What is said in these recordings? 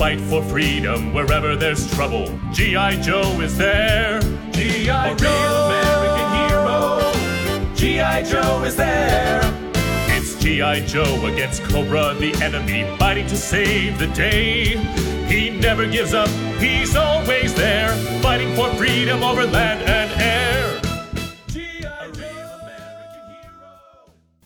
fight for freedom wherever there's trouble. G.I. Joe is there. G.I. Joe, American hero. G.I. Joe is there. It's G.I. Joe against Cobra, the enemy, fighting to save the day. He never gives up, he's always there, fighting for freedom over land and air. G.I. Joe, American hero.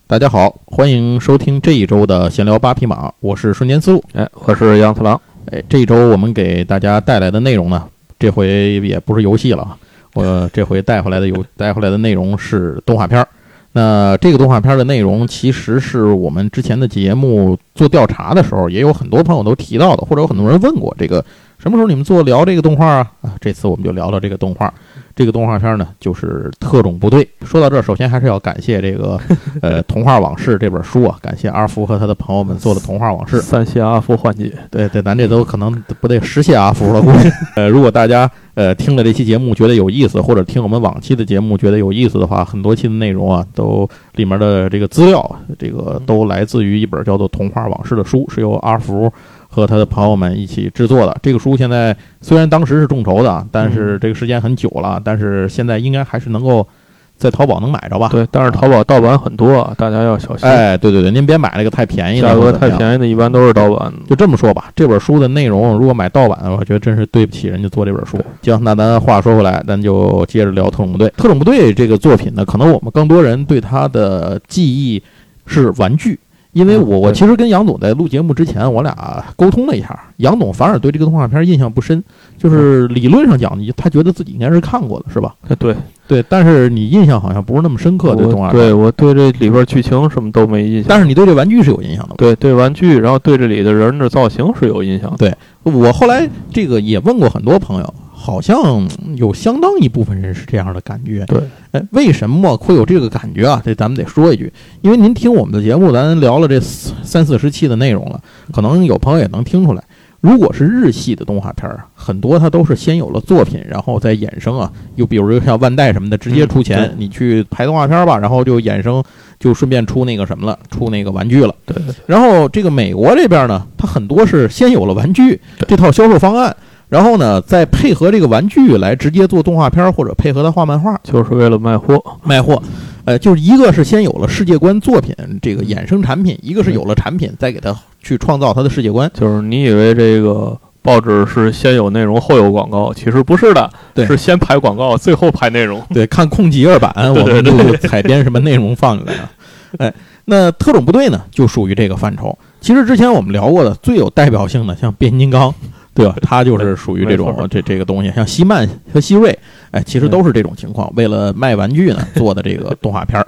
大家好，欢迎收听这一周的闲聊八匹马，我是瞬间思路。哎，我是杨次郎。 哎，这一周我们给大家带来的内容呢，这回也不是游戏了啊，我 这回带回来的游带回来的内容是动画片儿。那这个动画片儿的内容，其实是我们之前的节目做调查的时候，也有很多朋友都提到的，或者有很多人问过这个什么时候你们做聊这个动画啊？啊，这次我们就聊聊这个动画。这个动画片呢，就是《特种部队》。说到这儿，首先还是要感谢这个 呃《童话往事》这本书啊，感谢阿福和他的朋友们做的《童话往事》。三谢阿福换季，对对，咱这都可能不得实谢阿福了，估计。呃，如果大家呃听了这期节目觉得有意思，或者听我们往期的节目觉得有意思的话，很多期的内容啊，都里面的这个资料，这个都来自于一本叫做《童话往事》的书，是由阿福和他的朋友们一起制作的。这个书现在虽然当时是众筹的，但是这个时间很久了，但是现在应该还是能够在淘宝能买着吧？对，但是淘宝盗版很多，啊，大家要小心。哎，对对对，您别买那个太便宜的，价格太。便宜的，一般都是盗版的。就这么说吧，这本书的内容，如果买盗版的话，我觉得真是对不起人家做这本书。行，那咱话说回来，咱就接着聊《特种部队》。《特种部队》这个作品呢，可能我们更多人对它的记忆是玩具，因为我我其实跟杨总在录节目之前，我俩沟通了一下，杨总反而对这个动画片印象不深，就是理论上讲，你他觉得自己应该是看过的，是吧？哎，对对，但是你印象好像不是那么深刻，对动画片。对我对这里边剧情什么都没印象，但是你对这玩具是有印象的。对对玩具，然后对这里的人的造型是有印象的。对我后来这个也问过很多朋友，好像有相当一部分人是这样的感觉。对，哎，为什么会有这个感觉啊？这咱们得说一句，因为您听我们的节目，咱聊了这三四十期的内容了，可能有朋友也能听出来。如果是日系的动画片儿，很多它都是先有了作品，然后再衍生啊。又比如像万代什么的，直接出钱，嗯你去拍动画片儿吧，然后就衍生，就顺便出那个什么了，出那个玩具了。对对然后这个美国这边呢，它很多是先有了玩具这套销售方案，然后呢再配合这个玩具来直接做动画片儿或者配合它画漫画就是为了卖货。卖货。呃，就是一个是先有了世界观作品这个衍生产品，一个是有了产品再给它去创造它的世界观。就是你以为这个报纸是先有内容后有广告，其实不是的，对是先排广告，最后排内容。对，看空集二版，我们就采编什么内容放进来了。哎，那特种部队呢，就属于这个范畴。其实之前我们聊过的最有代表性的，像变形金刚，对吧？它就是属于这种这这个东西。像西曼和西瑞，哎，其实都是这种情况。为了卖玩具呢，做的这个动画片儿，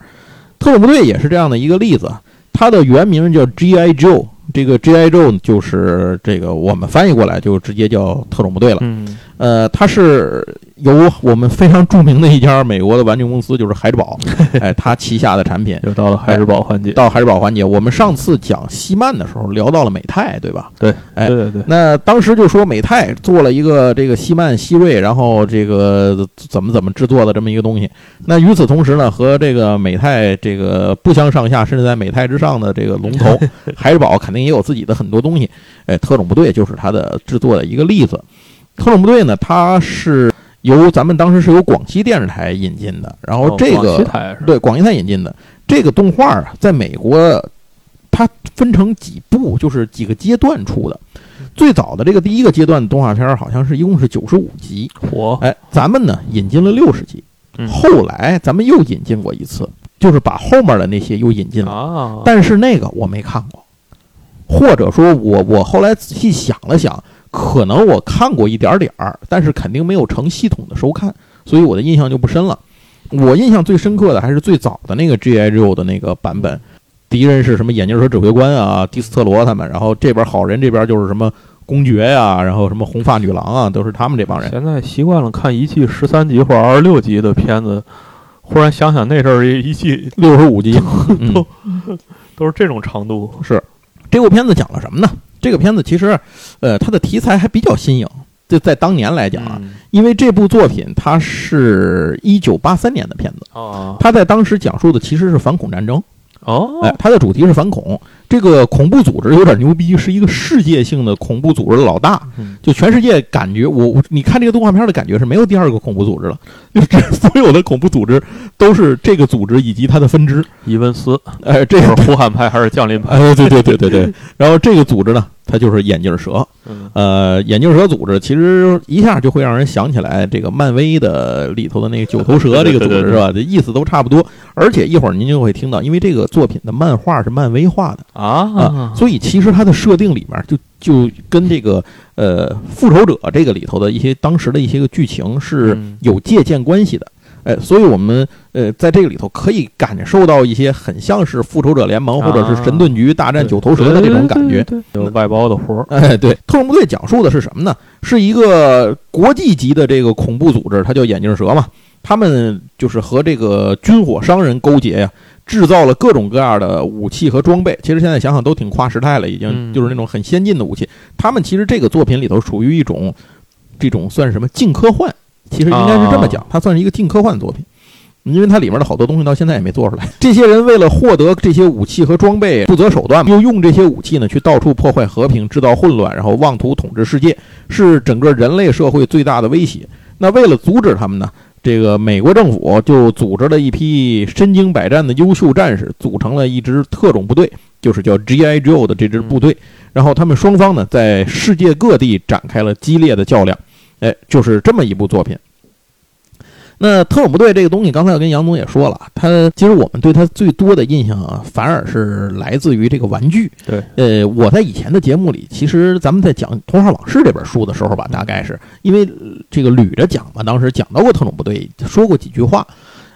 特种部队也是这样的一个例子。它的原名叫 G.I. Joe，这个 G.I. Joe 就是这个我们翻译过来就直接叫特种部队了。嗯，呃，它是由我们非常著名的一家美国的玩具公司，就是孩之宝，哎，它旗下的产品。又到了孩之宝环节。到孩之宝环节，我们上次讲西曼的时候聊到了美泰，对吧？对，哎对对对，那当时就说美泰做了一个这个西曼西瑞，然后这个怎么怎么制作的这么一个东西。那与此同时呢，和这个美泰这个不相上下，甚至在美泰之上的这个龙头 孩之宝，肯定也有自己的很多东西。哎，特种部队就是它的制作的一个例子。特种部队呢，它是由咱们当时是由广西电视台引进的，然后这个、对广西台引进的这个动画啊，在美国它分成几部，就是几个阶段出的。最早的这个第一个阶段的动画片儿，好像是一共是九十五集。火，哎，咱们呢引进了六十集，嗯后来咱们又引进过一次，就是把后面的那些又引进了。啊，但是那个我没看过，或者说我我后来仔细想了想，可能我看过一点点儿，但是肯定没有成系统的收看，所以我的印象就不深了。我印象最深刻的还是最早的那个 G.I. Joe 的那个版本，敌人是什么眼镜蛇指挥官啊、迪斯特罗他们，然后这边好人这边就是什么公爵呀、然后什么红发女郎啊，都是他们这帮人。现在习惯了看一季十三集或者二十六集的片子，忽然想想那阵儿一季六十五集，嗯，都是这种长度。是这部片子讲了什么呢？这个片子其实，呃，它的题材还比较新颖，就在当年来讲啊，嗯因为这部作品它是一九八三年的片子，啊它在当时讲述的其实是反恐战争。哦，哎，它的主题是反恐。这个恐怖组织有点牛逼，是一个世界性的恐怖组织的老大，嗯就全世界感觉我我你看这个动画片的感觉是没有第二个恐怖组织了，就是这所有的恐怖组织都是这个组织以及它的分支。伊文斯哎，这是个胡汉派还是降临派？哎，对对对对对。然后这个组织呢，它就是眼镜蛇。嗯呃，眼镜蛇组织其实一下就会让人想起来这个漫威的里头的那个九头蛇这个组织是吧？这意思都差不多。而且一会儿您就会听到，因为这个作品的漫画是漫威画的啊，啊，所以其实它的设定里面就就跟这个呃复仇者这个里头的一些当时的一些个剧情是嗯有借鉴关系的。哎，所以我们呃在这个里头可以感受到一些很像是复仇者联盟或者是神盾局大战九头蛇的这种感觉。对，对对有外包的活儿。哎，对，特种部队讲述的是什么呢？是一个国际级的这个恐怖组织，它叫眼镜蛇嘛。他们就是和这个军火商人勾结呀，制造了各种各样的武器和装备。其实现在想想都挺跨时代了，已经嗯就是那种很先进的武器。他们其实这个作品里头属于一种这种算是什么近科幻，其实应该是这么讲，它算是一个近科幻作品。因为它里面的好多东西到现在也没做出来。这些人为了获得这些武器和装备，不择手段，又用这些武器呢去到处破坏和平，制造混乱，然后妄图统治世界，是整个人类社会最大的威胁。那为了阻止他们呢，这个美国政府就组织了一批身经百战的优秀战士，组成了一支特种部队，就是叫 G.I. Joe 的这支部队。然后他们双方呢，在世界各地展开了激烈的较量。哎，就是这么一部作品。那特种部队这个东西，刚才我跟杨总也说了，它其实我们对它最多的印象啊，反而是来自于这个玩具。对，呃，我在以前的节目里，其实咱们在讲《童话往事》这本书的时候吧，大概是因为呃这个捋着讲嘛，当时讲到过特种部队，说过几句话。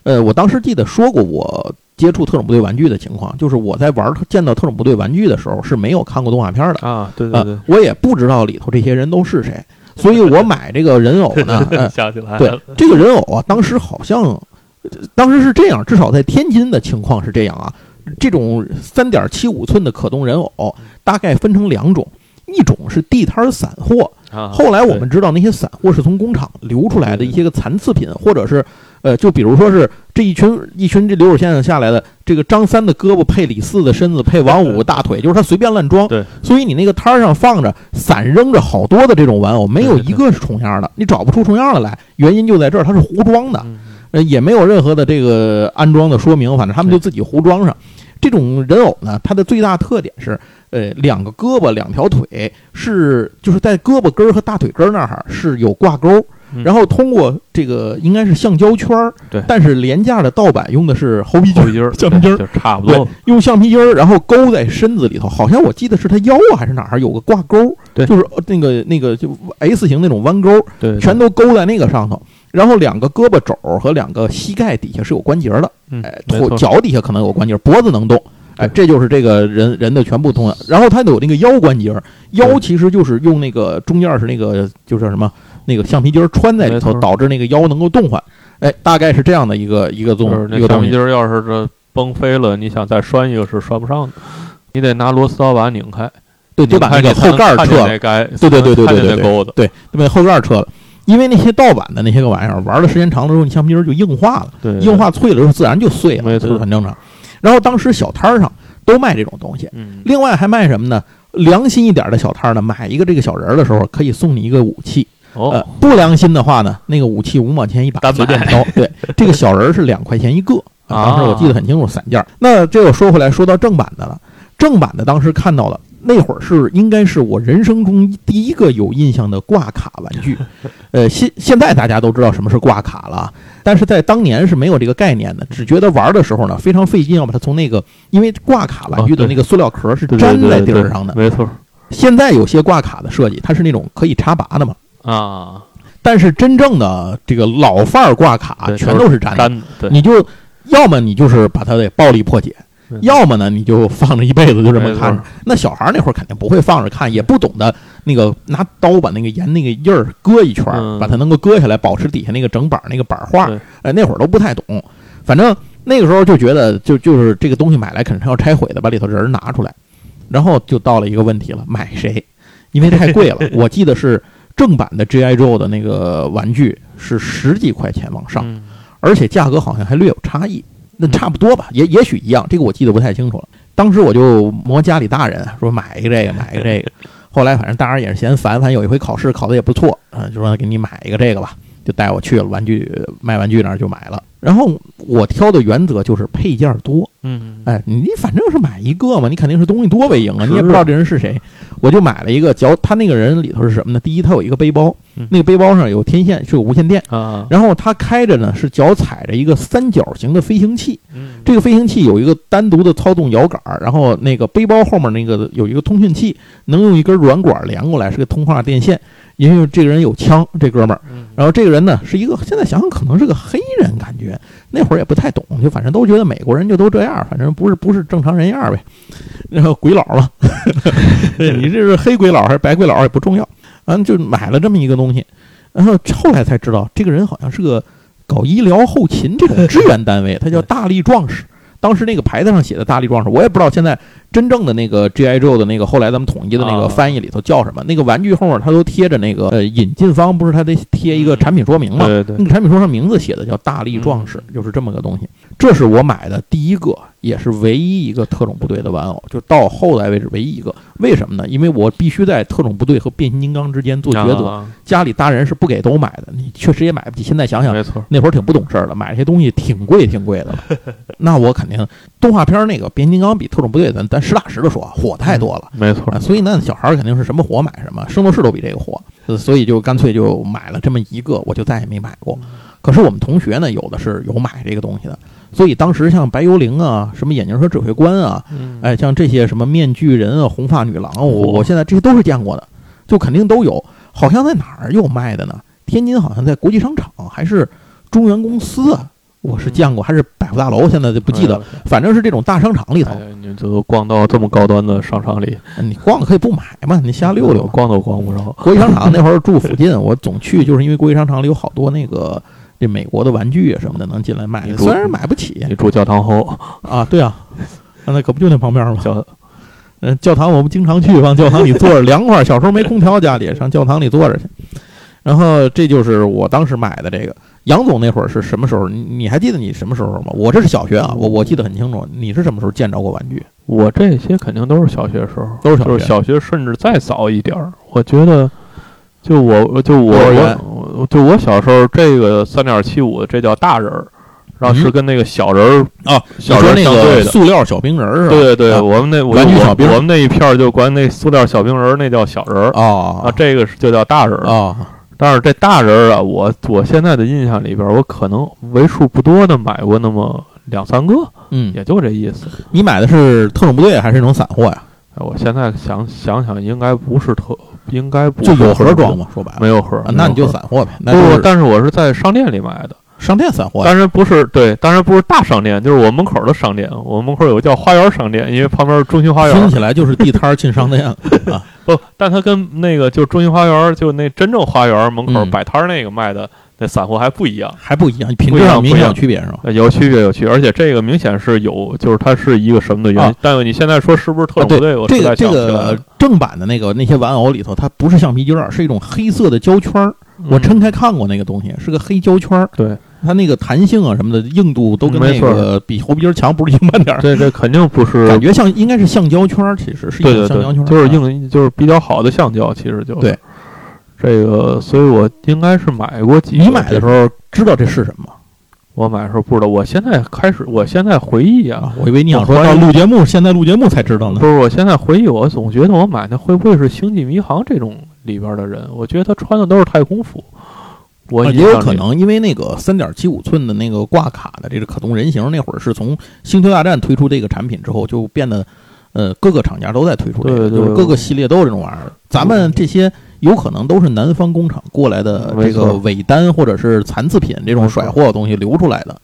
呃，我当时记得说过我接触特种部队玩具的情况，就是我在玩见到特种部队玩具的时候是没有看过动画片的啊，对对对啊，，我也不知道里头这些人都是谁，所以我买这个人偶呢，呃 想起来对，这个人偶啊，当时好像，呃当时是这样，至少在天津的情况是这样啊。这种三点七五寸的可动人偶，大概分成两种，一种是地摊儿散货。啊后来我们知道，那些散货是从工厂流出来的一些个残次品，或者是，呃，就比如说是这一群一群这流水线上下来的，这个张三的胳膊配李四的身子配王五的大腿，就是他随便乱装。对，所以你那个摊儿上放着散扔着好多的这种玩偶，没有一个是重样的，你找不出重样的来。原因就在这儿，它是糊装的。嗯呃，也没有任何的这个安装的说明，反正他们就自己糊装上。这种人偶呢，它的最大特点是，呃，两个胳膊、两条腿是就是在胳膊根儿和大腿根儿那儿是有挂钩，嗯。然后通过这个应该是橡胶圈儿，对。但是廉价的盗版用的是猴皮筋儿，橡皮筋儿，就差不多。，用橡皮筋儿，然后勾在身子里头，好像我记得是他腰啊还是哪儿有个挂钩，对。就是呃那个那个就 S 型那种弯钩，对，全都勾在那个上头，然后两个胳膊肘儿和两个膝盖底下是有关节的，嗯哎，没错。腿脚底下可能有关节，脖子能动，哎，这就是这个人人的全部动量。然后它有那个腰关节儿，腰其实就是用那个中间是那个就是什么那个橡皮筋儿穿在里头，导致那个腰能够动换，哎，大概是这样的一个一个动就是那个。橡皮筋儿要是这崩飞了，你想再拴一个是拴不上的，你得拿螺丝刀把它拧开，对，就把那个后盖儿撤了，对对对对对对那钩子，对，把后盖儿撤了。因为那些盗版的那些个玩意儿，玩的时间长了之后，你橡皮筋儿就硬化了。对，对。硬，化脆了之后，自然就碎了，没错。这是很正常。然后当时小摊儿上都卖这种东西，嗯，另外还卖什么呢？良心一点的小摊儿呢，买一个这个小人儿的时候，可以送你一个武器。呃哦，，不良心的话呢，那个武器五毛钱一把，随便挑。对，这个小人儿是两块钱一个，啊当时我记得很清楚，散件儿。那这又说回来，说到正版的了，正版的当时看到了。那会儿是应该是我人生中第一个有印象的挂卡玩具，呃，现现在大家都知道什么是挂卡了，但是在当年是没有这个概念的，只觉得玩的时候呢非常费劲，要把它从那个因为挂卡玩具的那个塑料壳是粘在对对地儿上的。没错。现在有些挂卡的设计，它是那种可以插拔的嘛，啊，但是真正的这个老范儿挂卡全都是粘的，你就要么你就是把它给暴力破解，嗯要么呢你就放着一辈子就这么看着。那小孩儿那会儿肯定不会放着看，也不懂得那个拿刀把那个沿那个印儿割一圈儿，嗯把它能够割下来，保持底下那个整板儿那个板儿画对。哎，那会儿都不太懂，反正那个时候就觉得就就是这个东西买来肯定是要拆毁的，把里头人儿拿出来，然后就到了一个问题了，买谁？因为太贵了，我记得是正版的 G.I. Joe 的那个玩具是十几块钱往上。嗯而且价格好像还略有差异。那差不多吧，也也许一样，这个我记得不太清楚了。当时我就磨家里大人说买一个这个，买一个这个。后来反正大人也是嫌烦，反正有一回考试考的也不错，嗯，就说给你买一个这个吧，就带我去了玩具卖玩具那儿就买了。然后我挑的原则就是配件多，嗯，哎，你反正是买一个嘛，你肯定是东西多为赢啊，你也不知道这人是谁，我就买了一个。脚他那个人里头是什么呢？第一，他有一个背包嗯，那个背包上有天线，是有无线电。啊，然后他开着呢，是脚踩着一个三角形的飞行器，嗯，这个飞行器有一个单独的操纵摇杆儿，然后那个背包后面那个有一个通讯器，能用一根软管连过来，是个通话电线。因为这个人有枪，这哥们儿，嗯然后这个人呢是一个，现在想想可能是个黑人，感觉那会儿也不太懂，就反正都觉得美国人就都这样，反正不是不是正常人样儿呗。然后鬼佬了，你这是黑鬼佬还是白鬼佬也不重要，嗯，就买了这么一个东西，然后后来才知道这个人好像是个搞医疗后勤这种 支援单位，他叫大力壮士。当时那个牌子上写的“大力壮士”，我也不知道现在真正的那个 G.I. Joe 的那个后来咱们统一的那个啊翻译里头叫什么？那个玩具后面它都贴着那个呃引进方不是它得贴一个产品说明吗？对对那个产品说上名字写的叫“大力壮士”，嗯就是这么个东西。这是我买的第一个，也是唯一一个特种部队的玩偶，就到后来为止唯一一个。为什么呢？因为我必须在特种部队和变形金刚之间做抉择。啊家里大人是不给都买的，你确实也买不起。现在想想，没错，那会儿挺不懂事儿的，买这些东西挺贵挺贵的了。那我肯定动画片儿那个变形金刚比特种部队咱咱实打实的说啊，火太多了。没错啊，，所以那，小孩儿肯定是什么火买什么，圣斗士都比这个火，呃所以就干脆就买了这么一个，我就再也没买过。可是我们同学呢，有的是有买这个东西的，所以当时像白幽灵啊，什么眼镜蛇指挥官啊，嗯，哎，像这些什么面具人啊、红发女郎啊，我我现在这些都是见过的，就肯定都有。好像在哪儿有卖的呢？天津好像在国际商场还是中原公司啊，我是见过，还是百货大楼，现在就不记得了。反正是这种大商场里头哎，，你都逛到这么高端的商场里，你逛了可以不买嘛，你瞎溜溜。逛都逛不着。国际商场那会儿住附近，我总去，就是因为国际商场里有好多那个这美国的玩具啊什么的能进来卖虽然买不起你住教堂后，啊。对啊，那可不就那旁边吗？教嗯，教堂我们经常去，往教堂里坐着凉快。小时候没空调，家里上教堂里坐着去。然后这就是我当时买的这个。杨总那会儿是什么时候？你你还记得你什么时候吗？我这是小学啊，我我记得很清楚。你是什么时候见着过玩具？我这些肯定都是小学时候，都是小学就是小学，甚至再早一点儿。我觉得，就我就我就我小时候这个三点七五，这叫大人儿，然后是嗯跟那个小人儿啊，小人那个。塑料小冰人儿是吧？对对对，啊我们那我我我们那一片儿就管那塑料小冰人儿那叫小人儿哦啊，这个是就叫大人儿。哦，但是这大人儿啊，我我现在的印象里边，我可能为数不多的买过那么两三个，嗯，也就这意思。你买的是特种部队还是那种散货呀？哎，我现在想想想，应该不是特，应该不就有盒装吗，说白了。没有盒啊，那你就散货呗，那不不，就是但是我是在商店里买的，商店散货呀。当然不是对，当然不是大商店，就是我门口的商店。我门口有个叫花园商店，因为旁边是中心花园。听起来就是地摊儿进商店 啊。不，但它跟那个就中心花园，就那真正花园门口嗯摆摊儿那个卖的那散户还不一样。还不一样，品质上明显有区别是吧？呃有区别，有区别，而且这个明显是有，就是它是一个什么的原因。啊但你现在说是不是特啊，对种部队？我这个这个。正版的那个那些玩偶里头，它不是橡皮筋儿，是一种黑色的胶圈儿。我撑开看过那个东西，是个黑胶圈儿，对它那个弹性啊什么的硬度都跟那个比猴皮筋儿强，不是硬 半点儿。对这肯定不是感觉像应该是橡胶圈儿，其实是一对对种橡胶圈儿，就是啊。硬，就是比较好的橡胶，其实就是对这个，所以我应该是买过几。你买的时候知道这是什么吗？我买的时候不知道，我现在开始，我现在回忆啊，啊，我以为你想说到录节目，现在录节目才知道呢不。是，我现在回忆，我总觉得我买的会不会是《星际迷航》这种里边的人？我觉得他穿的都是太空服，我也有可能，因为那个三点七五寸的那个挂卡的这个可动人形，那会儿是从《星球大战》推出这个产品之后，就变得，呃，各个厂家都在推出这个，对对就是各个系列都有这种玩意儿。咱们这些有可能都是南方工厂过来的这个尾单或者是残次品这种甩货的东西流出来的，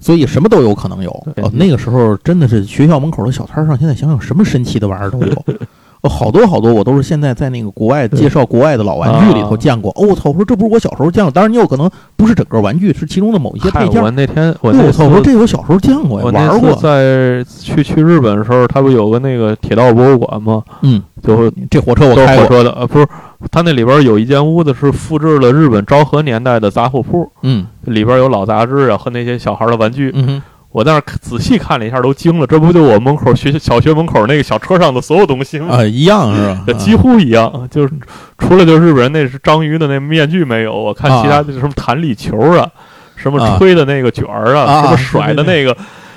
所以什么都有可能有。哦，那个时候真的是学校门口的小摊上，现在想想什么神奇的玩意儿都有。哦，好多好多，我都是现在在那个国外介绍国外的老玩具里头啊见过。哦，我操！我说这不是我小时候见过，当然你有可能不是整个玩具，是其中的某一些配嗨件。我那天我操！我说这我小时候见过呀，我玩过。在去去日本的时候，他不有个那个铁道博物馆吗？嗯，就是这火车我开过。火车的，呃，不是，它那里边有一间屋子是复制了日本昭和年代的杂货铺，嗯里边有老杂志啊和那些小孩的玩具。嗯，我在那儿仔细看了一下，都惊了，这不就我门口学小学门口那个小车上的所有东西吗？啊，一样是吧？几乎一样，就是除了就是日本人那是章鱼的那面具没有，我看其他的什么弹力球啊，什么啊吹的那个卷儿啊，啊什么甩的那个，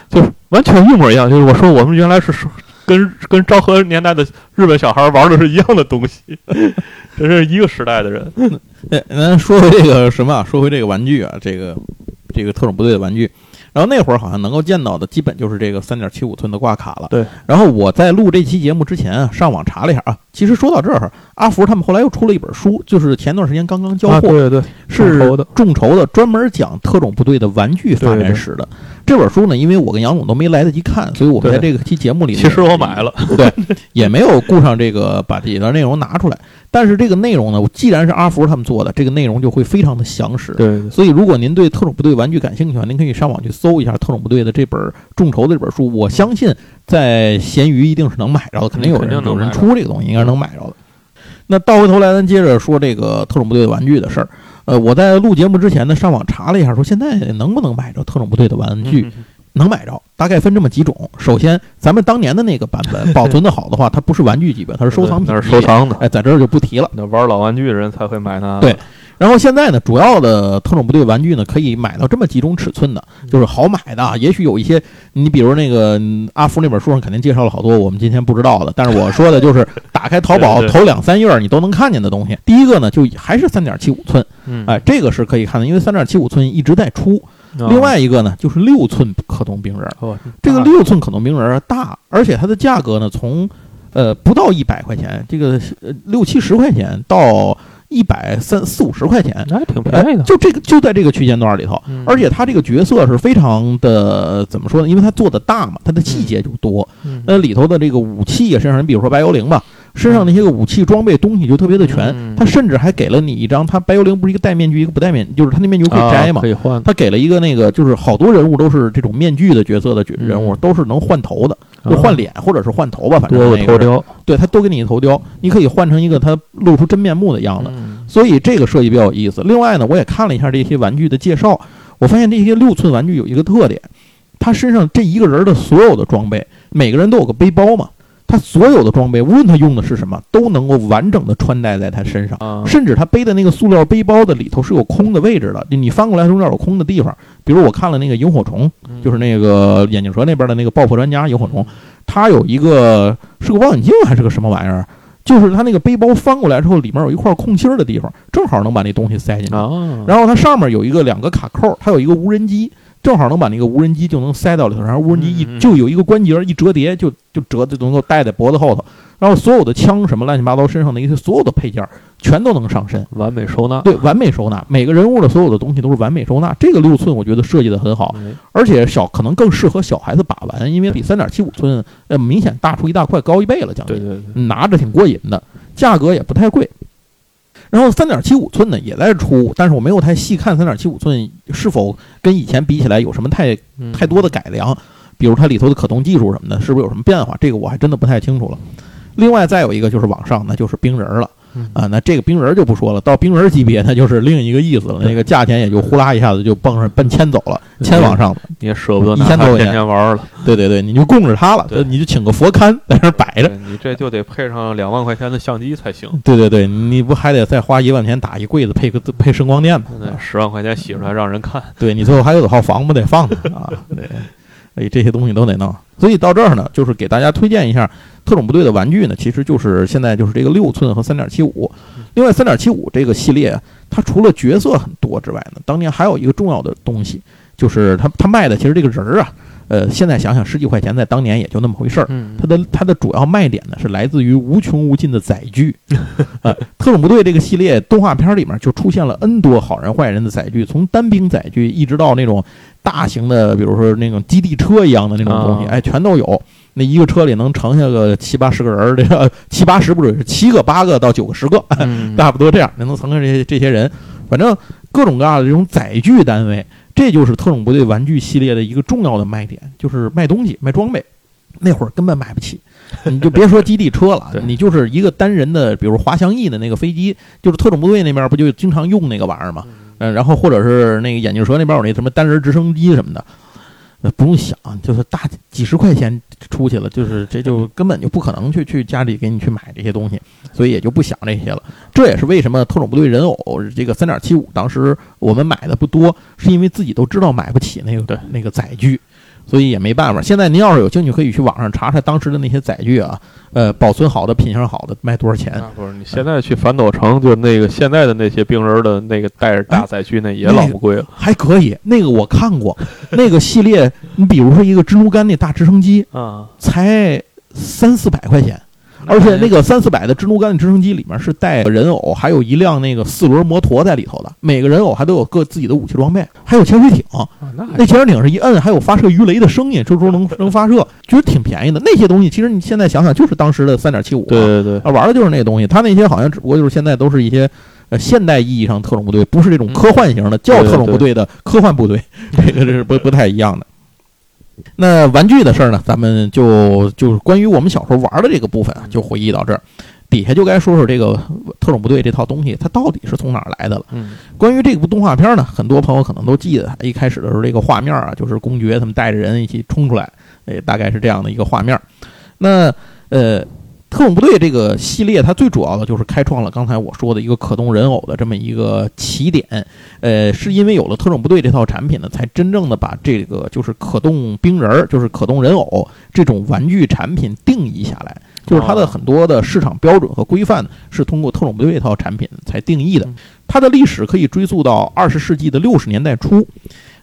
就完全一模一样。就是我说我们原来是跟跟昭和年代的日本小孩玩的是一样的东西，这是一个时代的人。哎，咱说回这个什么啊？说回这个玩具啊，这个这个特种部队的玩具。然后那会儿好像能够见到的，基本就是这个三点七五寸的挂卡了。对。然后我在录这期节目之前啊，上网查了一下啊，其实说到这儿，阿福他们后来又出了一本书，就是前段时间刚刚交啊，货，对对对，是众筹的众筹的，专门讲特种部队的玩具发展史的。这本书呢，因为我跟杨总都没来得及看，所以我们在这个期节目里，其实我买了，对，也没有顾上这个把里边内容拿出来。但是这个内容呢，既然是阿福他们做的，这个内容就会非常的详实。对对所以，如果您对特种部队玩具感兴趣的话，您可以上网去搜一下特种部队的这本众筹的这本书。我相信在闲鱼一定是能买着的，肯定有人有人出这个东西，应该是能买着的。那倒回头来，咱接着说这个特种部队的玩具的事儿。呃，我在录节目之前呢，上网查了一下，说现在能不能买着特种部队的玩具？能买着，大概分这么几种。首先，咱们当年的那个版本保存的好的话，它不是玩具级别，它是收藏品，那是收。藏的。哎，在这儿就不提了。那玩老玩具的人才会买它。对然后现在呢，主要的特种部队玩具呢，可以买到这么几种尺寸的，就是好买的啊。也许有一些，你比如那个嗯阿福那本书上肯定介绍了好多我们今天不知道的，但是我说的就是 打开淘宝头两三页儿你都能看见的东西。第一个呢，就还是三点七五寸，嗯，哎，这个是可以看的，因为三点七五寸一直在出。啊另外一个呢，就是六寸可动兵人这个六寸可动兵人儿大，而且它的价格呢，从呃不到一百块钱，这个呃六七十块钱到一百三四五十块钱，那还挺哎便宜的。就这个就在这个区间段里头。嗯而且它这个角色是非常的怎么说呢？因为它做的大嘛，它的细节就多。嗯那里头的这个武器啊，身上，你比如说白幽灵吧，身上那些个武器装备东西就特别的全。嗯它甚至还给了你一张，他白幽灵不是一个戴面具，一个不戴面，就是他那面具可以摘嘛啊可。以换。他给了一个那个，就是好多人物都是这种面具的角色的角人物，嗯都是能换头的，就换脸或者是换头吧，反正多个那个头雕对他都给你头雕，你可以换成一个他露出真面目的样子，嗯所以这个设计比较有意思。另外呢，我也看了一下这些玩具的介绍，我发现这些六寸玩具有一个特点，他身上这一个人的所有的装备，每个人都有个背包嘛，他所有的装备，无论他用的是什么，都能够完整的穿戴在他身上。啊，甚至他背的那个塑料背包的里头是有空的位置的，你翻过来中间有空的地方。比如我看了那个萤火虫，嗯就是那个眼镜蛇那边的那个爆破专家萤火虫，它有一个是个望远镜还是个什么玩意儿？就是它那个背包翻过来之后，里面有一块空心儿的地方，正好能把那东西塞进去。啊，然后它上面有一个两个卡扣，它有一个无人机，正好能把那个无人机就能塞到里头，然后无人机一就有一个关节一折叠，就就折就能够戴在脖子后头，然后所有的枪什么乱七八糟身上的一些所有的配件全都能上身，完美收纳。对，完美收纳，每个人物的所有的东西都是完美收纳。这个六寸我觉得设计的很好，哎而且小可能更适合小孩子把玩，因为比三点七五寸呃明显大出一大块，高一倍了，将近。对对对，拿着挺过瘾的，价格也不太贵。然后三点七五寸的也在出，但是我没有太细看三点七五寸是否跟以前比起来有什么太嗯太多的改良，比如它里头的可动技术什么的，是不是有什么变化？这个我还真的不太清楚了。另外再有一个就是往上，那就是冰人儿了嗯啊，那这个冰人儿就不说了，到冰人儿级别那就是另一个意思了，那个价钱也就呼啦一下子就蹦上奔千走了，千往上的。你也舍不得一千多块钱天玩了。对对对，你就供着它了，对你就请个佛龛在那儿摆着。你这就得配上两万块钱的相机才行。对对对，你不还得再花一万钱打一柜子配个配声光电吗？那十万块钱洗出来让人看。对你最后还有套房不得放着啊，对，所以这些东西都得弄。所以到这儿呢，就是给大家推荐一下特种部队的玩具呢，其实就是现在就是这个六寸和三点七五。另外，三点七五这个系列啊，它除了角色很多之外呢，当年还有一个重要的东西，就是它它卖的其实这个人儿啊，呃，现在想想十几块钱，在当年也就那么回事儿。嗯。它的它的主要卖点呢是来自于无穷无尽的载具，呃，特种部队这个系列动画片里面就出现了 N 多好人坏人的载具，从单兵载具一直到那种大型的，比如说那种基地车一样的那种东西，啊。哎，全都有。那一个车里能盛下个七八十个人儿，这个七八十不准是七个、八个到九个、十个，嗯。差不多这样，能盛下这些这些人，反正各种各样的这种载具单位，这就是特种部队玩具系列的一个重要的卖点，就是卖东西、卖装备。那会儿根本买不起，你就别说基地车了，你就是一个单人的，比如滑翔翼的那个飞机，就是特种部队那边不就经常用那个玩意儿嘛？嗯，然后或者是那个眼镜蛇那边有那什么单人直升机什么的，呃不用想，就是大几十块钱出去了，就是这就根本就不可能去去家里给你去买这些东西，所以也就不想这些了。这也是为什么特种部队人偶这个三点七五，当时我们买的不多，是因为自己都知道买不起那个的那个载具。所以也没办法。现在您要是有兴趣，可以去网上查查当时的那些载具啊，呃，保存好的、品相好的卖多少钱？啊不是，你现在去反斗城，就那个现在的那些冰人的那个带着大载具，那也老不贵了。还可以，那个我看过，那个系列，你比如说一个蜘蛛干那大直升机，啊，才三四百块钱。而且那个三四百的蜘蛛竿的直升机里面是带人偶，还有一辆那个四轮摩托在里头的。每个人偶还都有各自己的武器装备，还有潜水艇。啊那那潜水艇是一摁，还有发射鱼雷的声音，这时候能能发射，觉得挺便宜的。那些东西其实你现在想想，就是当时的三点七五，对对对，啊，玩的就是那东西。他那些好像只不过就是现在都是一些呃现代意义上特种部队，不是这种科幻型的叫特种部队的科幻部队，这个这是不不太一样的。那玩具的事儿呢，咱们就就是关于我们小时候玩的这个部分啊，就回忆到这儿。底下就该说说这个特种部队这套东西，它到底是从哪儿来的了。嗯关于这部动画片呢，很多朋友可能都记得，一开始的时候这个画面啊，就是公爵他们带着人一起冲出来，哎，大概是这样的一个画面。那呃，特种部队这个系列，它最主要的就是开创了刚才我说的一个可动人偶的这么一个起点。呃，是因为有了特种部队这套产品呢，才真正的把这个就是可动兵人儿，就是可动人偶这种玩具产品定义下来。就是它的很多的市场标准和规范是通过特种部队这套产品才定义的嗯。它的历史可以追溯到二十世纪的六十年代初。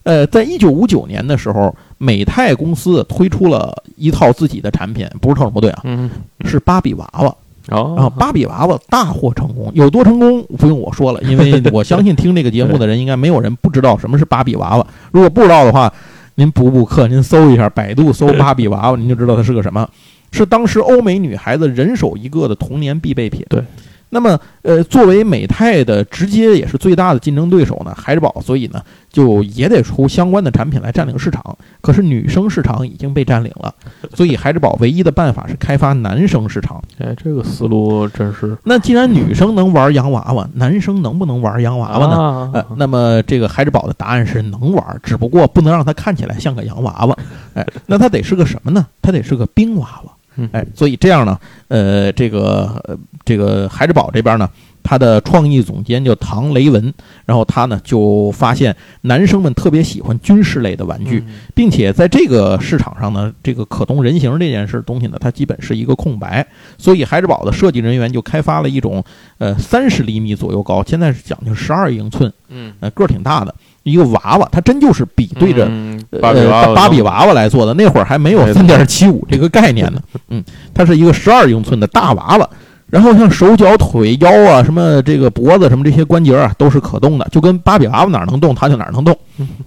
呃，在一九五九年的时候，美泰公司推出了一套自己的产品，不是特种部队啊，嗯，是芭比娃娃。哦，然后芭比娃娃大获成功，有多成功不用我说了，因为我相信听这个节目的人应该没有人不知道什么是芭比娃娃。如果不知道的话，您补补课，您搜一下百度搜芭比娃娃，您就知道它是个什么。是当时欧美女孩子人手一个的童年必备品。对。那么，呃，作为美泰的直接也是最大的竞争对手呢，孩之宝，所以呢，就也得出相关的产品来占领市场。可是女生市场已经被占领了，所以孩之宝唯一的办法是开发男生市场。哎，这个思路真是那既然女生能玩洋娃娃，男生能不能玩洋娃娃呢？呢呃，那么这个孩之宝的答案是能玩，只不过不能让它看起来像个洋娃娃。哎，那它得是个什么呢？它得是个冰娃娃。嗯。哎，所以这样呢，呃，这个呃这个孩之宝这边呢，他的创意总监叫唐雷文，然后他呢就发现男生们特别喜欢军事类的玩具，嗯。并且在这个市场上呢，这个可动人形这件事东西呢，它基本是一个空白，所以孩之宝的设计人员就开发了一种呃三十厘米左右高，现在是讲究十二英寸，嗯，呃个儿挺大的一个娃娃，它真就是比对着。嗯呃芭比娃娃来做的，那会儿还没有三点七五这个概念呢。嗯，它是一个十二英寸的大娃娃，然后像手脚腿腰啊，什么这个脖子什么这些关节啊，都是可动的，就跟芭比娃娃哪儿能动，它就哪儿能动。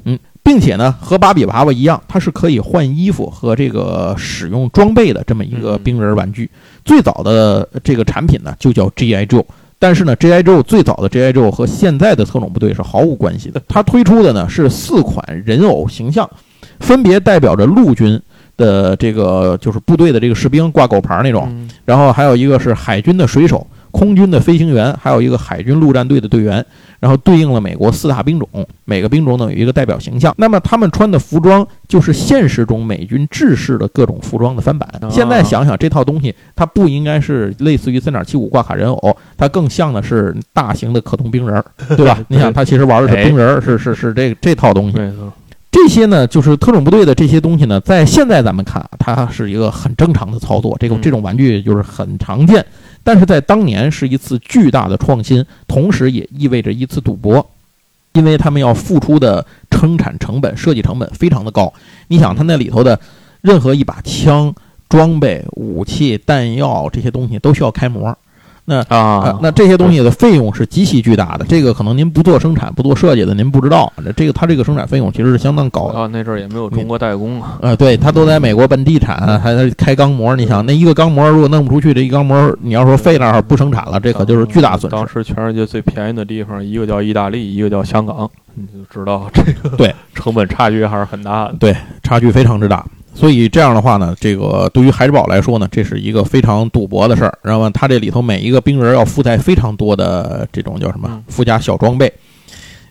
嗯，并且呢，和芭比娃娃一样，它是可以换衣服和这个使用装备的这么一个嗯冰人玩具。最早的这个产品呢，就叫 G.I. Joe。但是呢，G.I. Joe 最早的 G.I. Joe 和现在的特种部队是毫无关系的。它推出的呢是四款人偶形象，分别代表着陆军的这个就是部队的这个士兵挂狗牌那种，嗯然后还有一个是海军的水手、空军的飞行员，还有一个海军陆战队的队员，然后对应了美国四大兵种，每个兵种呢有一个代表形象。那么他们穿的服装就是现实中美军制式的各种服装的翻版。哦现在想想，这套东西它不应该是类似于三点七五挂卡人偶，它更像的是大型的可动兵人儿，对吧？你想，他其实玩的是兵人儿，是是是这这套东西。这些呢，就是特种部队的这些东西呢，在现在咱们看啊，它是一个很正常的操作，这个嗯这种玩具就是很常见，但是在当年是一次巨大的创新，同时也意味着一次赌博，因为他们要付出的生产成本、设计成本非常的高。你想，他那里头的任何一把枪、装备、武器、弹药这些东西都需要开模。啊啊，，那这些东西的费用是极其巨大的，这个可能您不做生产、不做设计的，您不知道。这个它这个生产费用其实是相当高的。啊，那阵儿也没有中国代工啊，呃，对，它都在美国本地产，还在开钢模。你想，那一个钢模如果弄不出去，这一钢模你要说废那儿不生产了，这可就是巨大损失当。时全世界最便宜的地方，一个叫意大利，一个叫香港，你就知道这个对成本差距还是很大的。差距非常之大。所以这样的话呢，这个对于孩之宝来说呢，这是一个非常赌博的事儿。然后它这里头每一个兵人要附带非常多的这种叫什么嗯附加小装备。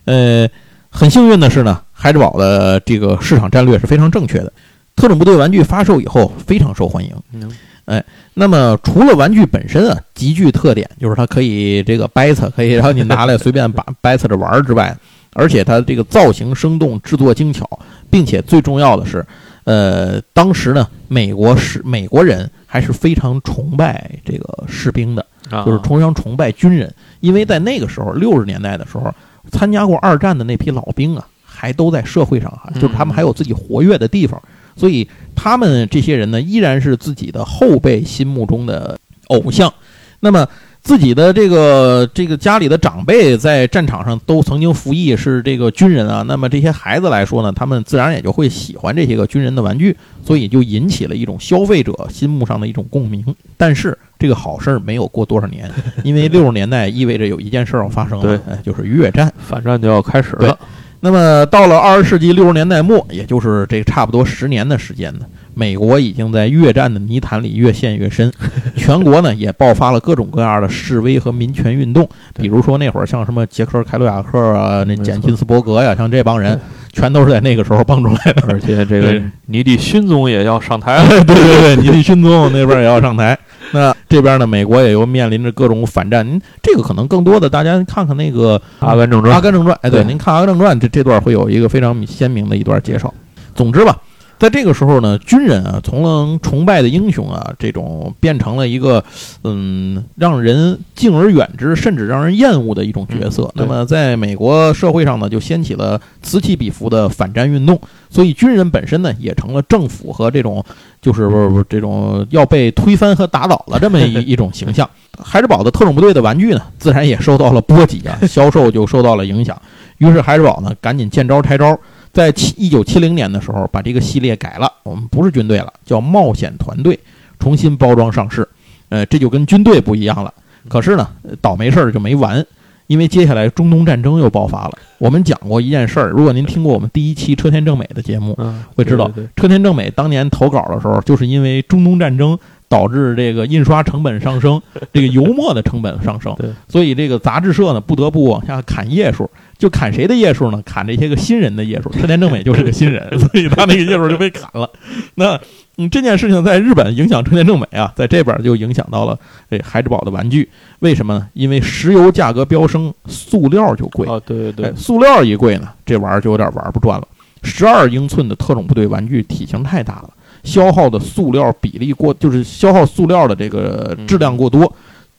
呃，很幸运的是呢，孩之宝的这个市场战略是非常正确的。特种部队玩具发售以后非常受欢迎。嗯那么除了玩具本身啊极具特点，就是它可以这个掰扯，可以让你拿来随便把掰扯着玩儿之外，而且它这个造型生动，制作精巧，并且最重要的是，呃，当时呢，美国是美国人还是非常崇拜这个士兵的，啊。就是崇尚崇拜军人，因为在那个时候六十年代的时候，参加过二战的那批老兵啊，还都在社会上哈，就是他们还有自己活跃的地方，所以他们这些人呢，依然是自己的后辈心目中的偶像。那么自己的这个这个家里的长辈在战场上都曾经服役，是这个军人啊。那么这些孩子来说呢，他们自然也就会喜欢这些个军人的玩具，所以就引起了一种消费者心目上的一种共鸣。但是这个好事儿没有过多少年，因为六十年代意味着有一件事儿要发生了，就是越战。反战就要开始了。那么到了二十世纪六十年代末，也就是这差不多十年的时间呢，美国已经在越战的泥潭里越陷越深，全国呢也爆发了各种各样的示威和民权运动。比如说那会儿像什么杰克·凯鲁亚克啊、那简·金斯伯格呀，像这帮人，全都是在那个时候蹦出来的。而且这个对尼迪勋宗也要上台了。对对对，尼迪勋宗那边也要上台。那这边呢，美国也又面临着各种反战。您这个可能更多的，大家看看那个《阿甘正《传阿》甘正传》，哎，对，对您看《阿甘正传》这这段会有一个非常鲜明的一段介绍。总之吧，在这个时候呢，军人啊，从崇拜的英雄啊，这种变成了一个嗯，让人敬而远之，甚至让人厌恶的一种角色。嗯那么，在美国社会上呢，就掀起了此起彼伏的反战运动。所以，军人本身呢，也成了政府和这种就是不是不是这种要被推翻和打倒了这么一 一种形象。孩之宝的特种部队的玩具呢，自然也受到了波及啊，销售就受到了影响。于是孩之宝呢，赶紧见招拆招，在七一九七零年的时候，把这个系列改了，我们不是军队了，叫冒险团队，重新包装上市。呃，这就跟军队不一样了。可是呢，呃倒霉事儿就没完，因为接下来中东战争又爆发了。我们讲过一件事儿，如果您听过我们第一期车田正美的节目，嗯，会知道车田正美当年投稿的时候，就是因为中东战争导致这个印刷成本上升，这个油墨的成本上升，所以这个杂志社呢不得不往下砍页数，就砍谁的页数呢？砍这些个新人的页数。车田正美就是个新人，所以他那个页数就被砍了。那嗯，这件事情在日本影响车田正美啊，在这边就影响到了这孩之宝的玩具。为什么呢？因为石油价格飙升，塑料就贵。哦，对对哎对，，塑料一贵呢，这玩意儿就有点玩不转了。十二英寸的特种部队玩具体型太大了，消耗的塑料比例过，就是消耗塑料的这个质量过多，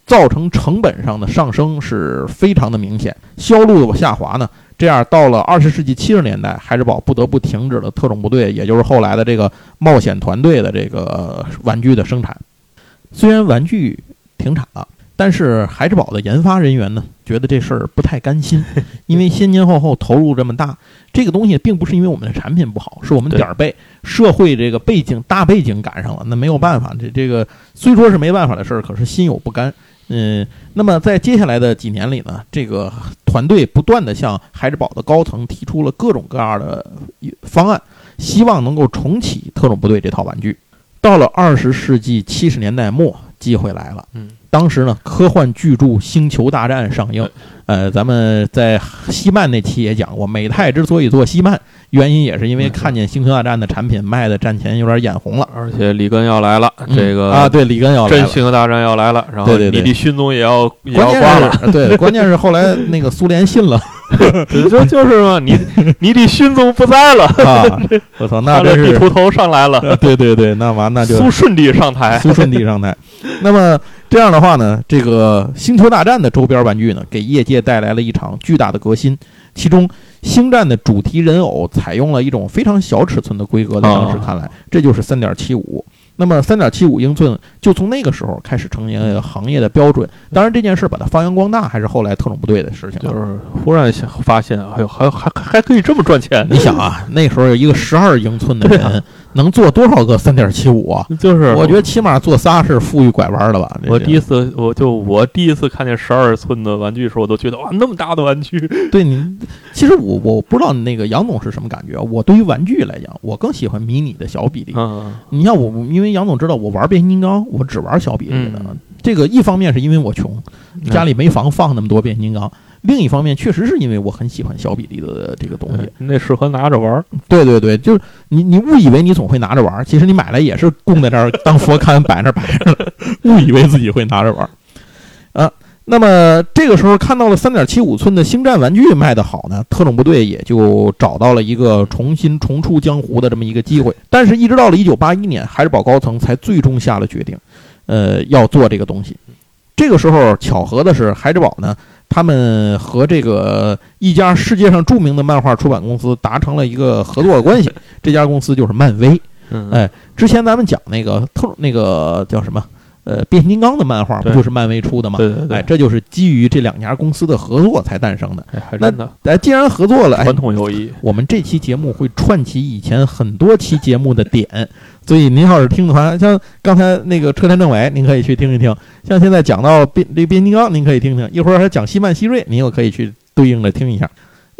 造成成本上的上升是非常的明显，销路的下滑呢。这样到了二十世纪七十年代，孩之宝不得不停止了特种部队，也就是后来的这个冒险团队的这个呃玩具的生产。虽然玩具停产了，但是孩之宝的研发人员呢，觉得这事儿不太甘心，因为先前后后投入这么大，这个东西并不是因为我们的产品不好，是我们点儿背，社会这个背景大背景赶上了，那没有办法，这这个虽说是没办法的事儿，可是心有不甘。嗯，那么在接下来的几年里呢，这个团队不断的向孩之宝的高层提出了各种各样的方案，希望能够重启特种部队这套玩具。到了二十世纪七十年代末，机会来了。嗯，当时呢，科幻巨著《星球大战》上映。呃，咱们在西曼那期也讲过，美泰之所以做西曼，原因也是因为看见《星球大战》的产品卖的战前有点眼红了。而且里根要来了，嗯这个啊，对，里根要来真了。星球大战要来了，然后对对对尼迪勋宗也要也要挂了，对，关键是后来那个苏联信了 就就是嘛，你 你的勋宗不在了，啊！我操，那他的真是，地图头上来了，对对对，那完那就苏顺帝上台，苏顺帝上台。那么这样的话呢，这个《星球大战》的周边玩具呢，给业界带来了一场巨大的革新。其中，星战的主题人偶采用了一种非常小尺寸的规格，在当时看来，这就是三点七五。那么，三点七五英寸就从那个时候开始成为了行业的标准。当然，这件事把它发扬光大，还是后来特种部队的事情。就是忽然想发现，哎呦，还还还可以这么赚钱，你想啊，那时候有一个十二英寸的对人，能做多少个三点七五啊？就是我觉得起码做仨是富裕拐弯的吧。我第一次，我就我第一次看见十二寸的玩具的时候，我都觉得哇，那么大的玩具，对你，其实我我不知道那个杨总是什么感觉。我对于玩具来讲，我更喜欢迷你的小比例。嗯，你像我，因为杨总知道我玩变形金刚，我只玩小比例的。嗯这个一方面是因为我穷，家里没房放那么多变形金刚；另一方面，确实是因为我很喜欢小比例的这个东西。那适合拿着玩儿。对对对，就是你你误以为你总会拿着玩儿，其实你买来也是供在这儿当佛龛摆那儿摆着，误以为自己会拿着玩儿啊。那么这个时候看到了三点七五寸的星战玩具卖得好呢，特种部队也就找到了一个重新重出江湖的这么一个机会。但是，一直到了一九八一年，海之宝高层才最终下了决定，呃，要做这个东西。这个时候巧合的是，海之宝呢，他们和这个一家世界上著名的漫画出版公司达成了一个合作关系，这家公司就是漫威。嗯，哎，之前咱们讲那个特那个叫什么？呃，变形金刚的漫画不就是漫威出的吗？对对对哎，这就是基于这两家公司的合作才诞生的。哎，还真的哎，既然合作了，哎传，统友谊。我们这期节目会串起以前很多期节目的点，所以您要是听的话，像刚才那个车田政委，您可以去听一听；像现在讲到变这变形金刚，您可以听听；一会儿还讲西曼希瑞，您又可以去对应着听一下。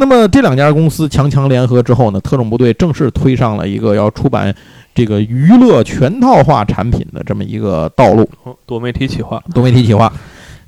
那么这两家公司强强联合之后呢，特种部队正式推上了一个要出版这个娱乐全套化产品的这么一个道路。哦多媒体企划，多媒体企划。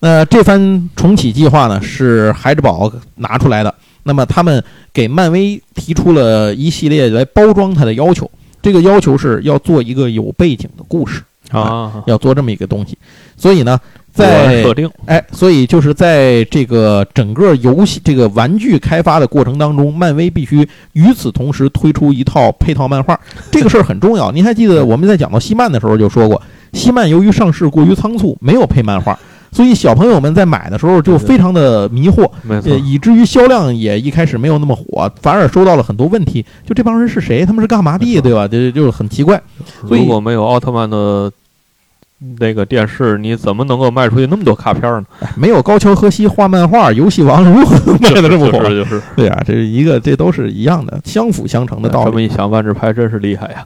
那这番重启计划呢，是孩之宝拿出来的。那么他们给漫威提出了一系列来包装它的要求，这个要求是要做一个有背景的故事，啊，要做这么一个东西。所以呢，在设定，哎，所以就是在这个整个游戏这个玩具开发的过程当中，漫威必须与此同时推出一套配套漫画，这个事儿很重要。您还记得我们在讲到西漫的时候就说过，西漫由于上市过于仓促，没有配漫画，所以小朋友们在买的时候就非常的迷惑，呃，，以至于销量也一开始没有那么火，反而收到了很多问题。就这帮人是谁？他们是干嘛的？对吧？这就是很奇怪。所以如果没有奥特曼的那个电视，你怎么能够卖出去那么多卡片呢？哎没有高桥和希画漫画，游戏王如何卖的这么火？就是就是，对啊，这是一个，这都是一样的，相辅相成的道理这么一想，万智牌真是厉害呀！